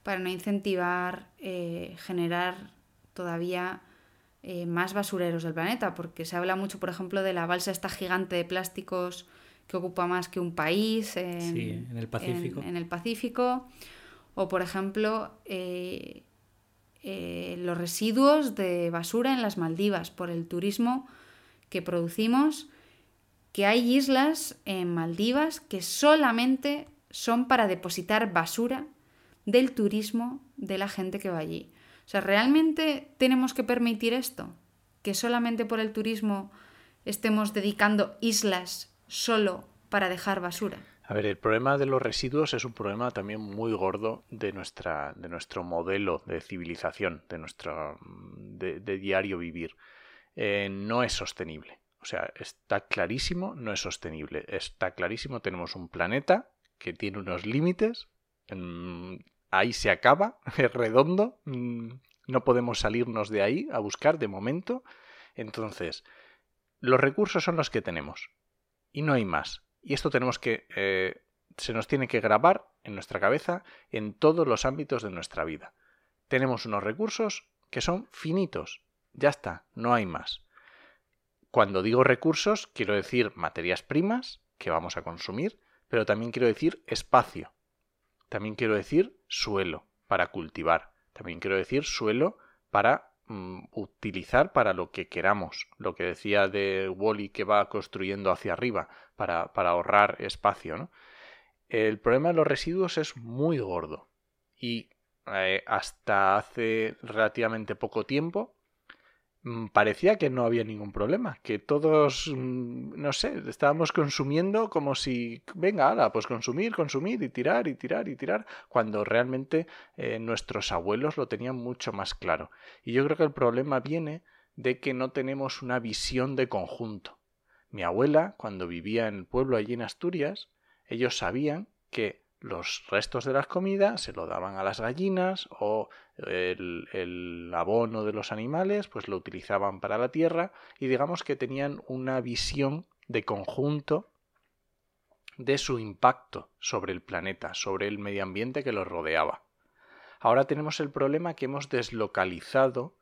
para no incentivar eh, generar todavía eh, más basureros del planeta, porque se habla mucho, por ejemplo, de la balsa esta gigante de plásticos que ocupa más que un país en, sí, en el Pacífico. En, en, el Pacífico. O, por ejemplo, eh, eh, los residuos de basura en las Maldivas por el turismo que producimos, que hay islas en Maldivas que solamente son para depositar basura del turismo de la gente que va allí. O sea, ¿realmente tenemos que permitir esto? Que solamente por el turismo estemos dedicando islas solo para dejar basura. A ver, el problema de los residuos es un problema también muy gordo de, nuestra, de nuestro modelo de civilización, de nuestro de, diario vivir. Eh, no es sostenible. O sea, está clarísimo, no es sostenible. Está clarísimo, tenemos un planeta que tiene unos límites. ahí se acaba, [LAUGHS] es redondo. Mm, no podemos salirnos de ahí a buscar de momento. Entonces, los recursos son los que tenemos. Y no hay más. Y esto tenemos que... Eh, se nos tiene que grabar en nuestra cabeza en todos los ámbitos de nuestra vida. Tenemos unos recursos que son finitos. Ya está, no hay más. Cuando digo recursos, quiero decir materias primas que vamos a consumir, pero también quiero decir espacio. También quiero decir suelo para cultivar. También quiero decir suelo para utilizar para lo que queramos. Lo que decía de Wally que va construyendo hacia arriba para, para ahorrar espacio. El problema de los residuos es muy gordo. Y eh, hasta hace relativamente poco tiempo Mm, parecía que no había ningún problema, que todos, mm, no sé, estábamos consumiendo como si, venga, ahora, pues consumir, consumir y tirar y tirar y tirar, cuando realmente eh, nuestros abuelos lo tenían mucho más claro. Y yo creo que el problema viene de que no tenemos una visión de conjunto. Mi abuela, cuando vivía en el pueblo allí en Asturias, ellos sabían que los restos de las comidas se lo daban a las gallinas o el, abono de los animales pues lo utilizaban para la tierra y digamos que tenían una visión de conjunto de su impacto sobre el planeta, sobre el medio ambiente que los rodeaba. Ahora tenemos el problema que hemos deslocalizado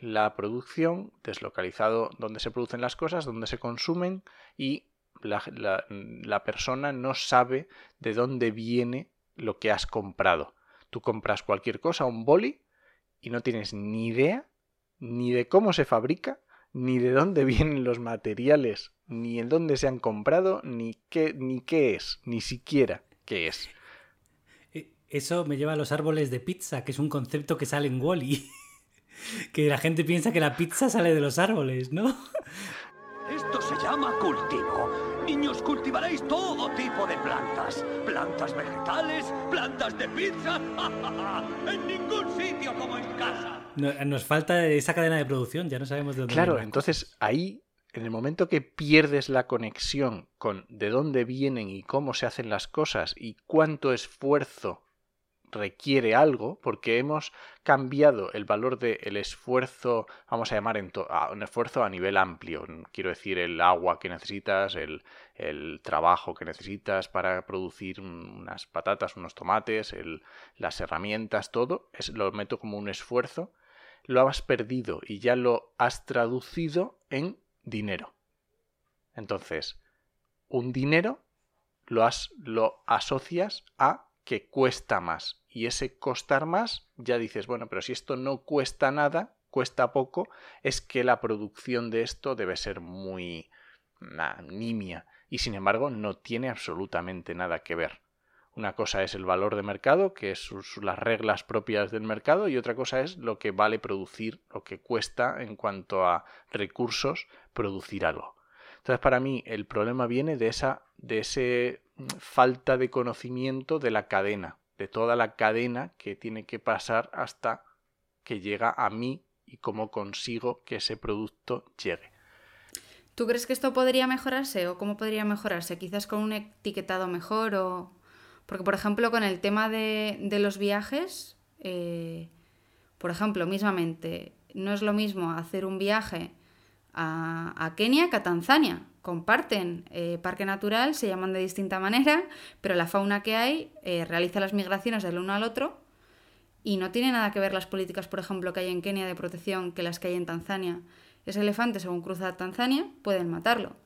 la producción, deslocalizado donde se producen las cosas, donde se consumen y la, persona no sabe de dónde viene lo que has comprado. Tú compras cualquier cosa, un boli, y no tienes ni idea ni de cómo se fabrica, ni de dónde [LAUGHS] vienen los materiales, ni en dónde se han comprado, ni qué, ni qué es, ni siquiera qué es. E, eso me lleva a los árboles de pizza, que es un concepto que sale en Wally. [LAUGHS] que la gente piensa que la pizza sale de los árboles, ¿no? Esto se llama cultivo. Niños, cultivaréis todo tipo de plantas. Plantas vegetales, plantas de pizza. [LAUGHS] en ningún sitio como en casa. nos falta esa cadena de producción, ya no sabemos de dónde Claro, entonces ahí, en el momento que pierdes la conexión con de dónde vienen y cómo se hacen las cosas y cuánto esfuerzo requiere algo, porque hemos cambiado el valor del esfuerzo, vamos a llamar en un esfuerzo a nivel amplio, quiero decir el agua que necesitas, el, el trabajo que necesitas para producir unas patatas, unos tomates, las herramientas, todo, es, lo meto como un esfuerzo, lo has perdido y ya lo has traducido en dinero. Entonces, un dinero lo, has, lo asocias a que cuesta más. Y ese costar más, ya dices, bueno, pero si esto no cuesta nada, cuesta poco, es que la producción de esto debe ser muy nimia. Y sin embargo, no tiene absolutamente nada que ver. Una cosa es el valor de mercado, que es las reglas propias del mercado, y otra cosa es lo que vale producir, lo que cuesta en cuanto a recursos producir algo. Entonces, para mí, el problema viene de esa, de ese falta de conocimiento de la cadena, de toda la cadena que tiene que pasar hasta que llega a mí y cómo consigo que ese producto llegue. ¿Tú crees que esto podría mejorarse o cómo podría mejorarse? Quizás con un etiquetado mejor o... Porque, por ejemplo, con el tema de, los viajes, eh, por ejemplo, mismamente, no es lo mismo hacer un viaje a, Kenia que a Tanzania comparten eh, parque natural, se llaman de distinta manera, pero la fauna que hay eh, realiza las migraciones del uno al otro y no tiene nada que ver las políticas, por ejemplo, que hay en Kenia de protección que las que hay en Tanzania. Ese elefante, según cruza Tanzania, pueden matarlo.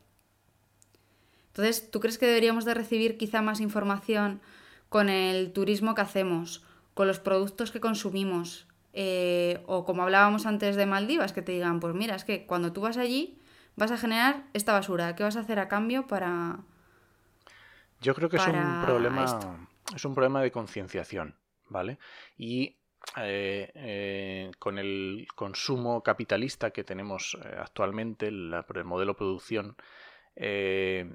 Entonces, ¿tú crees que deberíamos de recibir quizá más información con el turismo que hacemos? con los productos que consumimos. Eh, o como hablábamos antes de Maldivas, que te digan, pues mira, es que cuando tú vas allí vas a generar esta basura. ¿Qué vas a hacer a cambio para...? Yo creo que es un problema, esto. es un problema de concienciación, ¿vale? Y eh, eh, con el consumo capitalista que tenemos actualmente, la- el modelo de producción, eh,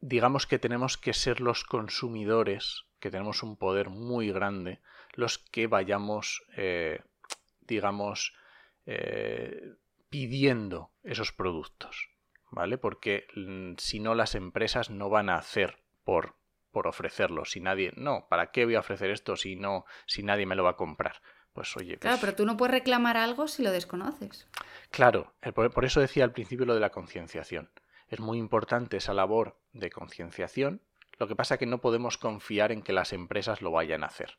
digamos que tenemos que ser los consumidores, que tenemos un poder muy grande, los que vayamos, eh, digamos, eh, pidiendo esos productos, ¿vale? Porque mm, si no las empresas no van a hacer por, por ofrecerlo, si nadie, no, ¿para qué voy a ofrecer esto si no, si nadie me lo va a comprar? Pues oye, Claro, pues, pero tú no puedes reclamar algo si lo desconoces. Claro, por eso decía al principio lo de la concienciación. Es muy importante esa labor de concienciación. Lo que pasa es que no podemos confiar en que las empresas lo vayan a hacer.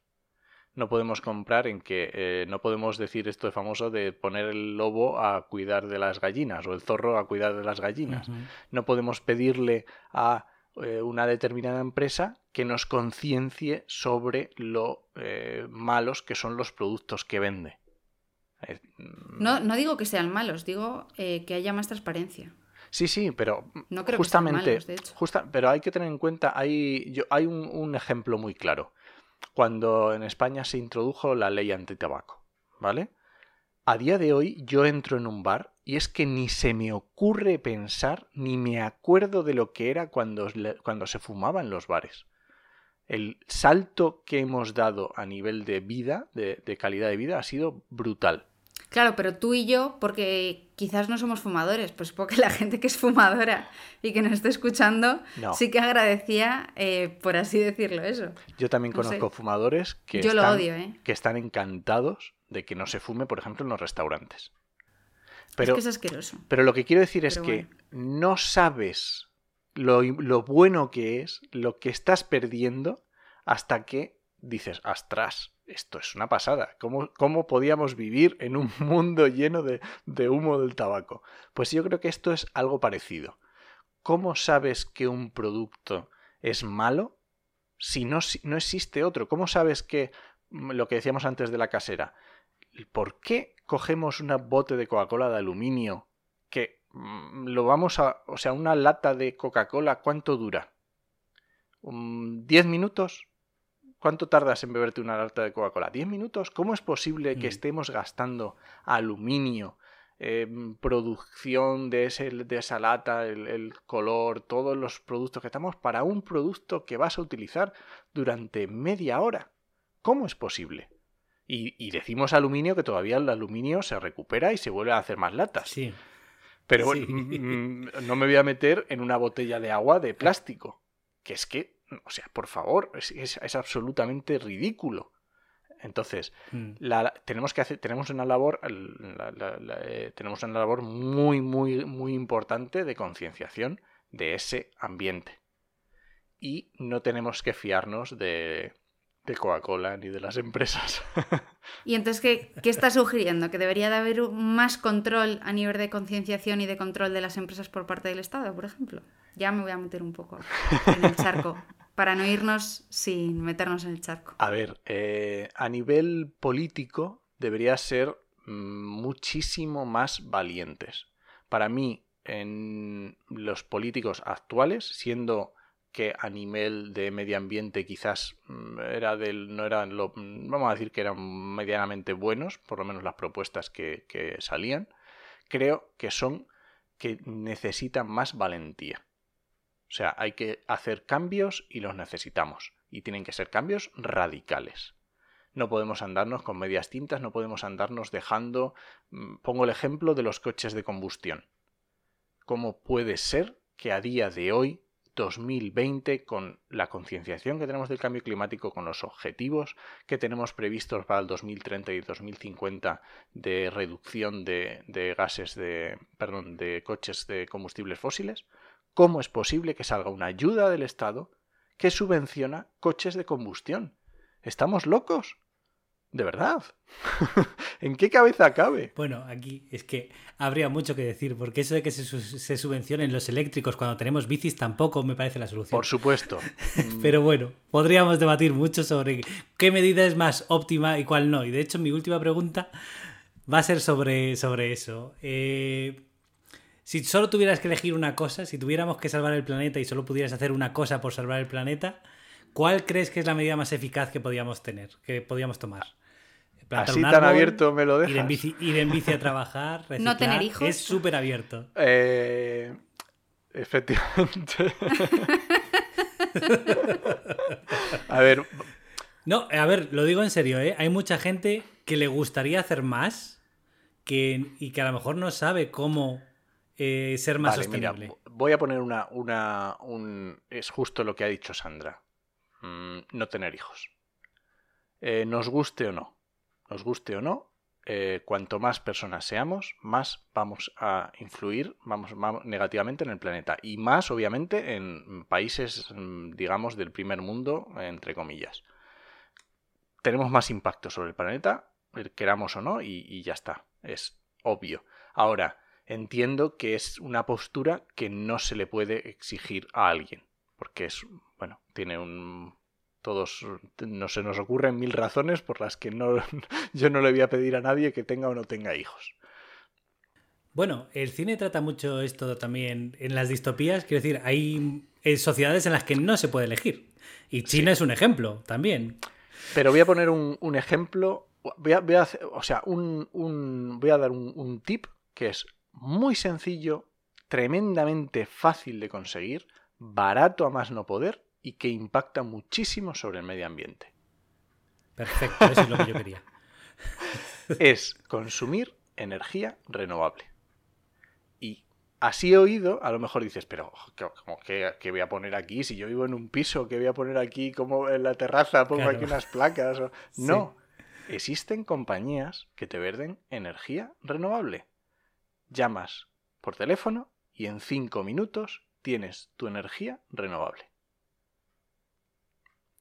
No podemos comprar en que eh, no podemos decir esto de famoso de poner el lobo a cuidar de las gallinas o el zorro a cuidar de las gallinas. No podemos pedirle a eh, una determinada empresa que nos conciencie sobre lo eh, malos que son los productos que vende. No, no digo que sean malos, digo que haya más transparencia. Sí, sí, pero No creo que justamente, malos, de hecho. justa- pero hay que tener en cuenta, hay, yo, hay un, un ejemplo muy claro. Cuando en España se introdujo la ley antitabaco, ¿vale? A día de hoy yo entro en un bar y es que ni se me ocurre pensar, ni me acuerdo de lo que era cuando, cuando se fumaba en los bares. El salto que hemos dado a nivel de vida, de calidad de vida, ha sido brutal. Claro, pero tú y yo, porque quizás no somos fumadores, pues porque la gente que es fumadora y que nos esté escuchando, No. sí que agradecía, eh, por así decirlo, eso. Yo también No sé. conozco fumadores que, Yo lo están, odio, ¿eh? que están encantados de que no se fume, por ejemplo, en los restaurantes. es Pero, que es asqueroso. pero lo que quiero decir es Pero que no sabes lo, lo bueno que es, lo que estás perdiendo, hasta que dices, astras, esto es una pasada. ¿Cómo, cómo podíamos vivir en un [LAUGHS] mundo lleno de, de humo del tabaco? Pues yo creo que esto es algo parecido. ¿Cómo sabes que un producto es malo si no, si no existe otro? ¿Cómo sabes que mm, lo que decíamos antes de la casera? ¿Por qué cogemos una bote de Coca-Cola de aluminio que mm, lo vamos a... O sea, una lata de Coca-Cola, ¿cuánto dura? Um, ¿10 minutos? ¿Cuánto tardas en beberte una lata de Coca-Cola? ¿10 minutos? ¿Cómo es posible que Mm. estemos gastando aluminio, eh, producción de, ese, de esa lata, el, el color, todos los productos que estamos para un producto que vas a utilizar durante media hora? ¿Cómo es posible? Y, y decimos aluminio que todavía el aluminio se recupera y se vuelve a hacer más latas. Sí. Pero bueno, mm, mm, no me voy a meter en una botella de agua de plástico. Que es que, o sea, por favor, es, es- es absolutamente ridículo. Entonces, Mm. la- tenemos que hacer, tenemos una labor, la- la- la- eh, tenemos una labor muy, muy, muy importante de concienciación de ese ambiente. Y no tenemos que fiarnos de, de Coca-Cola ni de las empresas. [LAUGHS] Y entonces, ¿qué, qué estás sugiriendo? ¿Que debería de haber más control a nivel de concienciación y de control de las empresas por parte del Estado, por ejemplo? Ya me voy a meter un poco en el charco, [LAUGHS] para no irnos sin meternos en el charco. A ver, eh, a nivel político debería ser mm, muchísimo más valientes. Para mí, en los políticos actuales, siendo que a nivel de medio ambiente quizás mm, era del, no eran lo, mm, vamos a decir que eran medianamente buenos, por lo menos las propuestas que, que salían, creo que son que necesitan más valentía. O sea, hay que hacer cambios y los necesitamos. Y tienen que ser cambios radicales. No podemos andarnos con medias tintas, no podemos andarnos dejando... mm, Pongo el ejemplo de los coches de combustión. ¿Cómo puede ser que a día de hoy, 2020, con la concienciación que tenemos del cambio climático, con los objetivos que tenemos previstos para el 2030 y 2050 de reducción de, de gases de... perdón, de coches de combustibles fósiles, ¿cómo es posible que salga una ayuda del Estado que subvenciona coches de combustión? ¿Estamos locos? De verdad. [LAUGHS] ¿En qué cabeza cabe? Bueno, aquí es que habría mucho que decir, porque eso de que se, su- se subvencionen los eléctricos cuando tenemos bicis tampoco me parece la solución. Por supuesto. [LAUGHS] Pero bueno, podríamos debatir mucho sobre qué medida es más óptima y cuál no. Y de hecho, mi última pregunta va a ser sobre, sobre eso. Eh, si solo tuvieras que elegir una cosa, si tuviéramos que salvar el planeta y solo pudieras hacer una cosa por salvar el planeta, ¿cuál crees que es la medida más eficaz que podíamos tener, que podíamos tomar? Plantar Así un tan abierto me lo Ir en dejas. bici, ir en bici a trabajar, [LAUGHS] No tener reciclar, hijos. Es súper abierto. Eh, efectivamente. [LAUGHS] a ver, No, a ver, lo digo en serio, ¿eh? Hay mucha gente que le gustaría hacer más que, y que a lo mejor no sabe cómo eh, ser más Vale, mira, sostenible. voy a poner una, una, un... Es justo lo que ha dicho Sandra. Mm, no tener hijos. Eh, nos guste o no, nos guste o no, eh, cuanto más personas seamos, más vamos a influir vamos, vamos- negativamente en el planeta. Y más, obviamente, en países, mm, digamos, del primer mundo, entre comillas. Tenemos más impacto sobre el planeta, queramos o no, y, y ya está. Es obvio. Ahora, entiendo que es una postura que no se le puede exigir a alguien. Porque es, bueno, tiene un. Todos. No se nos ocurren mil razones por las que no, [LAUGHS] yo no le voy a pedir a nadie que tenga o no tenga hijos. Bueno, el cine trata mucho esto también en las distopías. Quiero decir, hay eh, sociedades en las que no se puede elegir. Y China es un ejemplo también. Pero voy a poner un, un ejemplo. Voy a, voy a hacer- o sea, un, un- voy a dar un, un tip que es muy sencillo, tremendamente fácil de conseguir, barato a más no poder y que impacta muchísimo sobre el medio ambiente. Perfecto, eso es lo que yo quería. [LAUGHS] es consumir energía renovable. Y así he oído, a lo mejor dices, pero ¿qué, voy a poner aquí? Si yo vivo en un piso, ¿qué voy a poner aquí? como en la terraza pongo Claro. aquí unas placas? [LAUGHS] Sí. No, existen compañías que te verden energía renovable. Llamas por teléfono y en cinco minutos tienes tu energía renovable.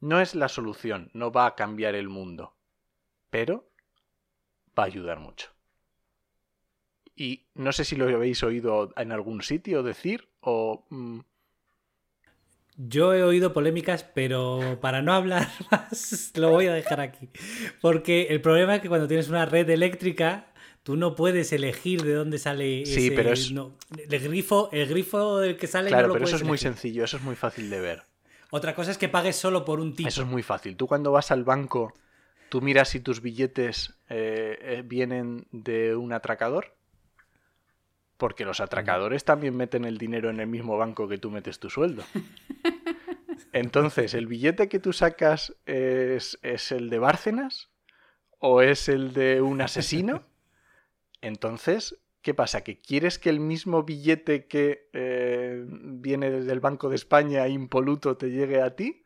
No es la solución, no va a cambiar el mundo, pero va a ayudar mucho. Y no sé si lo habéis oído en algún sitio decir o... mm, Yo he oído polémicas, pero para no hablar [LAUGHS] más, lo voy a dejar aquí. Porque el problema es que cuando tienes una red eléctrica, tú no puedes elegir de dónde sale Sí, ese- pero es- no, el grifo, el grifo del que sale claro, no lo pero eso es muy sencillo, eso es muy fácil de ver. Otra cosa es que pagues solo por un tipo. Eso es muy fácil. Tú cuando vas al banco, tú miras si tus billetes eh, eh, vienen de un atracador. Porque los atracadores también meten el dinero en el mismo banco que tú metes tu sueldo. [LAUGHS] Entonces, ¿el billete que tú sacas es, es el de Bárcenas? ¿O es el de un asesino? Entonces, ¿qué pasa? ¿Que quieres que el mismo billete que eh, viene desde el Banco de España impoluto te llegue a ti?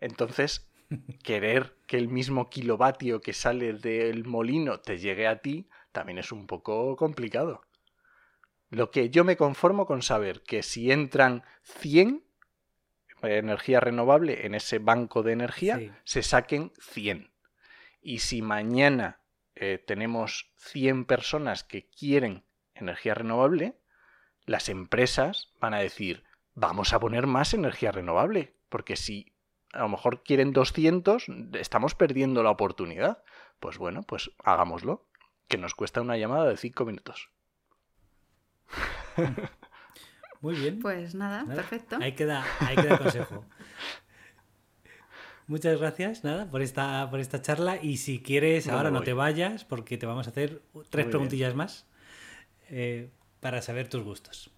Entonces, [LAUGHS] querer que el mismo kilovatio que sale del molino te llegue a ti también es un poco complicado. Lo que yo me conformo con saber que si entran 100 energía renovable en ese banco de energía, Sí. se saquen 100. Y si mañana eh, tenemos 100 personas que quieren energía renovable, las empresas van a decir, vamos a poner más energía renovable, porque si a lo mejor quieren 200, estamos perdiendo la oportunidad. Pues bueno, pues hagámoslo, que nos cuesta una llamada de 5 minutos. [LAUGHS] Muy bien. Pues nada, Nada, perfecto. Ahí queda, ahí queda el consejo. [LAUGHS] Muchas gracias, nada, por esta, por esta charla. Y si quieres, No ahora no te vayas, porque te vamos a hacer tres Muy preguntillas más eh, para saber tus gustos.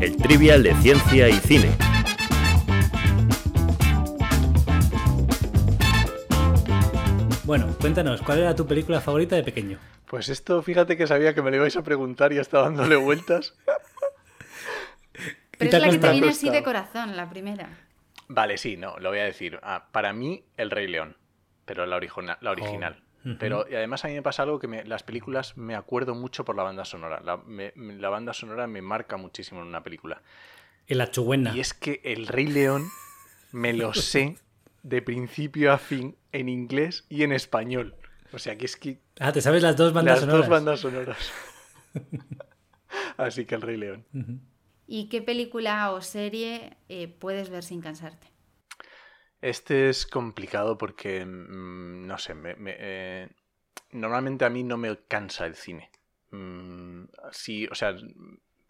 El trivial de ciencia y cine. Bueno, cuéntanos, ¿cuál era tu película favorita de pequeño? Pues esto, fíjate que sabía que me lo ibais a preguntar y estaba dándole vueltas. [LAUGHS] Pero es la que te viene así de corazón, la primera. Vale, sí, no, lo voy a decir. Ah, para mí, El Rey León, pero la, origina- la original. Pero y además a mí me pasa algo que me- las películas me acuerdo mucho por la banda sonora. La, me- me- la banda sonora me marca muchísimo en una película. En la Chuguena. Y es que El Rey León me lo sé de principio a fin en inglés y en español. O sea que es que. Ah, te sabes las dos bandas las sonoras. dos bandas sonoras. [LAUGHS] Así que el Rey León. ¿Y qué película o serie eh, puedes ver sin cansarte? Este es complicado porque, mm, no sé, me- me, eh, normalmente a mí no me cansa el cine. Mm, sí, o sea,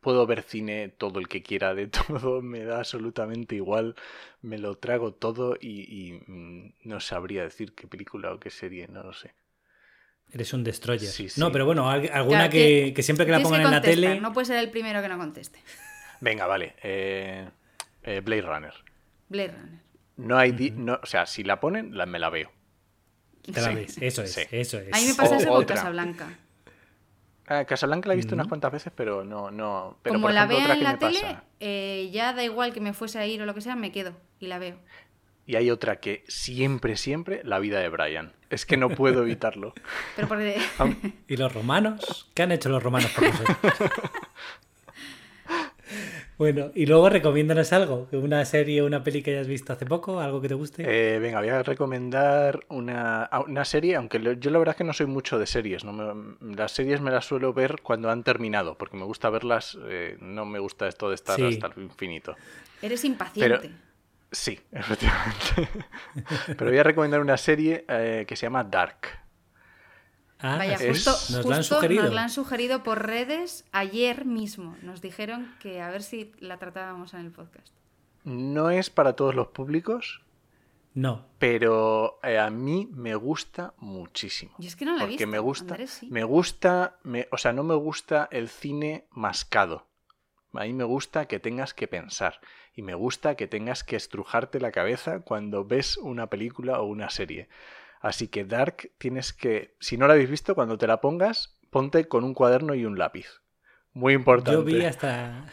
puedo ver cine todo el que quiera de [LAUGHS] todo, me da absolutamente igual, me lo trago todo y, y, mm, no sabría decir qué película o qué serie, no lo sé. Eres un destroyer. Sí, sí. No, pero bueno, al- alguna Claro, que, siempre que la pongan en la tele. No puede ser el primero que no conteste. Venga, vale. eh, eh, Blade Runner. Blade Runner. No hay... di- no, o sea, si la ponen, la- me la veo. Te la Sí, ves. Eso es, sí. eso es. A mí me pasa O eso con. Casablanca. Ah, Casablanca la he visto unas cuantas veces, pero no... no pero Como por la ejemplo, vea otra en la tele, pasa- eh, ya da igual que me fuese a ir o lo que sea, me quedo y la veo. Y hay otra que siempre, siempre, la vida de Brian. Es que no puedo evitarlo. Pero porque... ¿Y los romanos? ¿Qué han hecho los romanos por nosotros? [LAUGHS] bueno, y luego recomiéndanos algo. Una serie o una peli que hayas visto hace poco, algo que te guste. Eh, venga, voy a recomendar una, una serie, aunque yo la verdad es que no soy mucho de series. No me- las series me las suelo ver cuando han terminado, porque me gusta verlas, eh, no me gusta esto de estar Sí. hasta el infinito. Eres impaciente. Sí, [LAUGHS] efectivamente. Pero voy a recomendar una serie eh, que se llama Dark. Ah, Vaya, es- justo, nos la han sugerido. nos la han sugerido por redes ayer mismo. Nos dijeron que a ver si la tratábamos en el podcast. No es para todos los públicos, No. pero eh, a mí me gusta muchísimo. Yo es que no la he porque visto. me gusta, Andrés, sí. me gusta, me- o sea, no me gusta el cine mascado. A mí me gusta que tengas que pensar y me gusta que tengas que estrujarte la cabeza cuando ves una película o una serie. Así que Dark tienes que, si no la habéis visto, cuando te la pongas, ponte con un cuaderno y un lápiz. Muy importante. Yo vi hasta.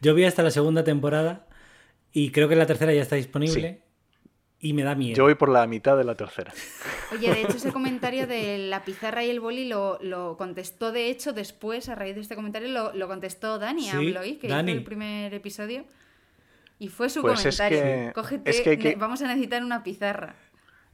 Yo vi hasta la segunda temporada. Y creo que la tercera ya está disponible. Y me da miedo. Yo voy por la mitad de la tercera. Oye, de hecho, ese comentario de la pizarra y el boli lo, lo contestó, de hecho, después, a raíz de este comentario, lo, lo contestó Dani a Sí, Bloy, que Dani. hizo el primer episodio. Y fue su Pues es comentario. que- Cógete, es que vamos a necesitar una pizarra.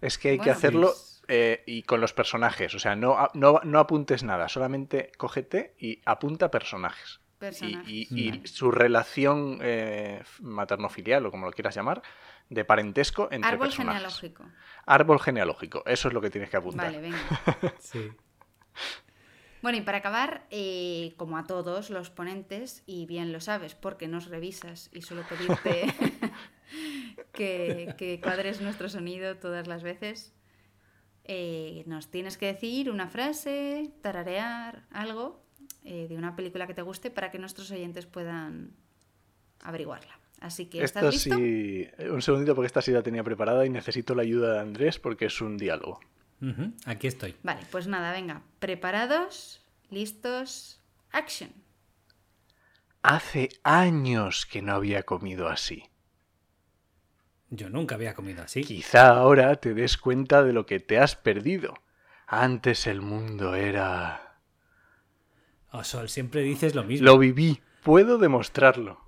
Es que hay Bueno, que hacerlo pues- eh, y con los personajes. O sea, no, a- no, no apuntes nada, solamente cógete y apunta personajes. Y, Personajes. y- su relación eh, materno-filial, o como lo quieras llamar, de parentesco entre Árbol personajes. genealógico. Árbol genealógico, eso es lo que tienes que apuntar. Vale, venga. [LAUGHS] Sí. Bueno, y para acabar, eh, como a todos los ponentes, y bien lo sabes porque nos revisas y suelo pedirte [LAUGHS] [LAUGHS] que, que cuadres nuestro sonido todas las veces, eh, nos tienes que decir una frase, tararear algo eh, de una película que te guste para que nuestros oyentes puedan averiguarla. Así que, ¿estás Esta listo? sí, un segundito porque esta sí la tenía preparada y necesito la ayuda de Andrés porque es un diálogo. Aquí estoy. Vale, pues nada, venga. Preparados, listos, action. Hace años que no había comido así. Yo nunca había comido así. Quizá ahora te des cuenta de lo que te has perdido. Antes el mundo era... Oh, Sol, siempre dices lo mismo. Lo viví, puedo demostrarlo.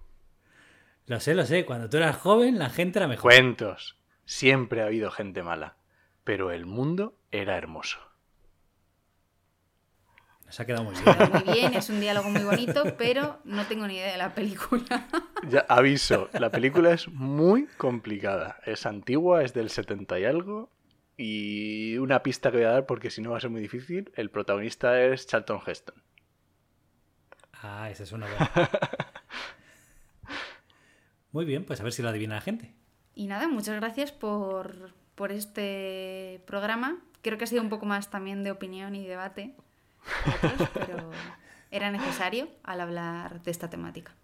Lo sé, lo sé. Cuando tú eras joven, la gente era mejor. Cuentos. Siempre ha habido gente mala, pero el mundo era hermoso. Nos ha quedado muy bien. Muy bien, es un [LAUGHS] diálogo muy bonito, pero no tengo ni idea de la película. Ya aviso, la película es muy complicada. Es antigua, es del 70 y algo. Y una pista que voy a dar, porque si no va a ser muy difícil, el protagonista es Charlton Heston. Ah, esa es una [LAUGHS] buena. Muy bien, pues a ver si lo adivina la gente. Y nada, muchas gracias por, por este programa. Creo que ha sido un poco más también de opinión y debate, otros, [LAUGHS] pero era necesario al hablar de esta temática.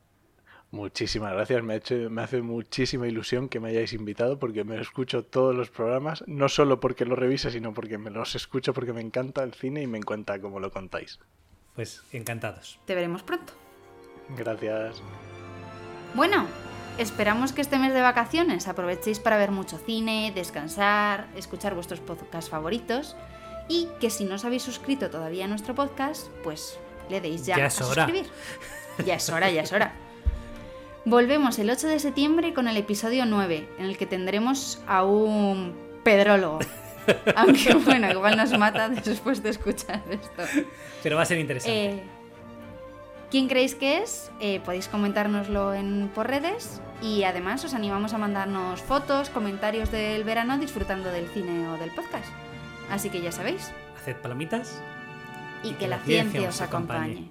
Muchísimas gracias, me, ha hecho, me hace muchísima ilusión que me hayáis invitado porque me escucho todos los programas, no solo porque los revise, sino porque me los escucho porque me encanta el cine y me encanta cómo lo contáis. Pues encantados. Te veremos pronto. Gracias. Bueno, esperamos que este mes de vacaciones aprovechéis para ver mucho cine, descansar, escuchar vuestros podcasts favoritos y que si no os habéis suscrito todavía a nuestro podcast, pues le deis ya, Ya a es hora. suscribir. Ya es hora, ya es hora. Volvemos el 8 de septiembre con el episodio 9, en el que tendremos a un pedrólogo. [LAUGHS] Aunque bueno, igual nos mata después de escuchar esto. Pero va a ser interesante. Eh, ¿Quién creéis que es? Eh, podéis comentárnoslo en, por redes y además os animamos a mandarnos fotos, comentarios del verano disfrutando del cine o del podcast. Así que ya sabéis. Haced palomitas Y, que, la ciencia os acompañe.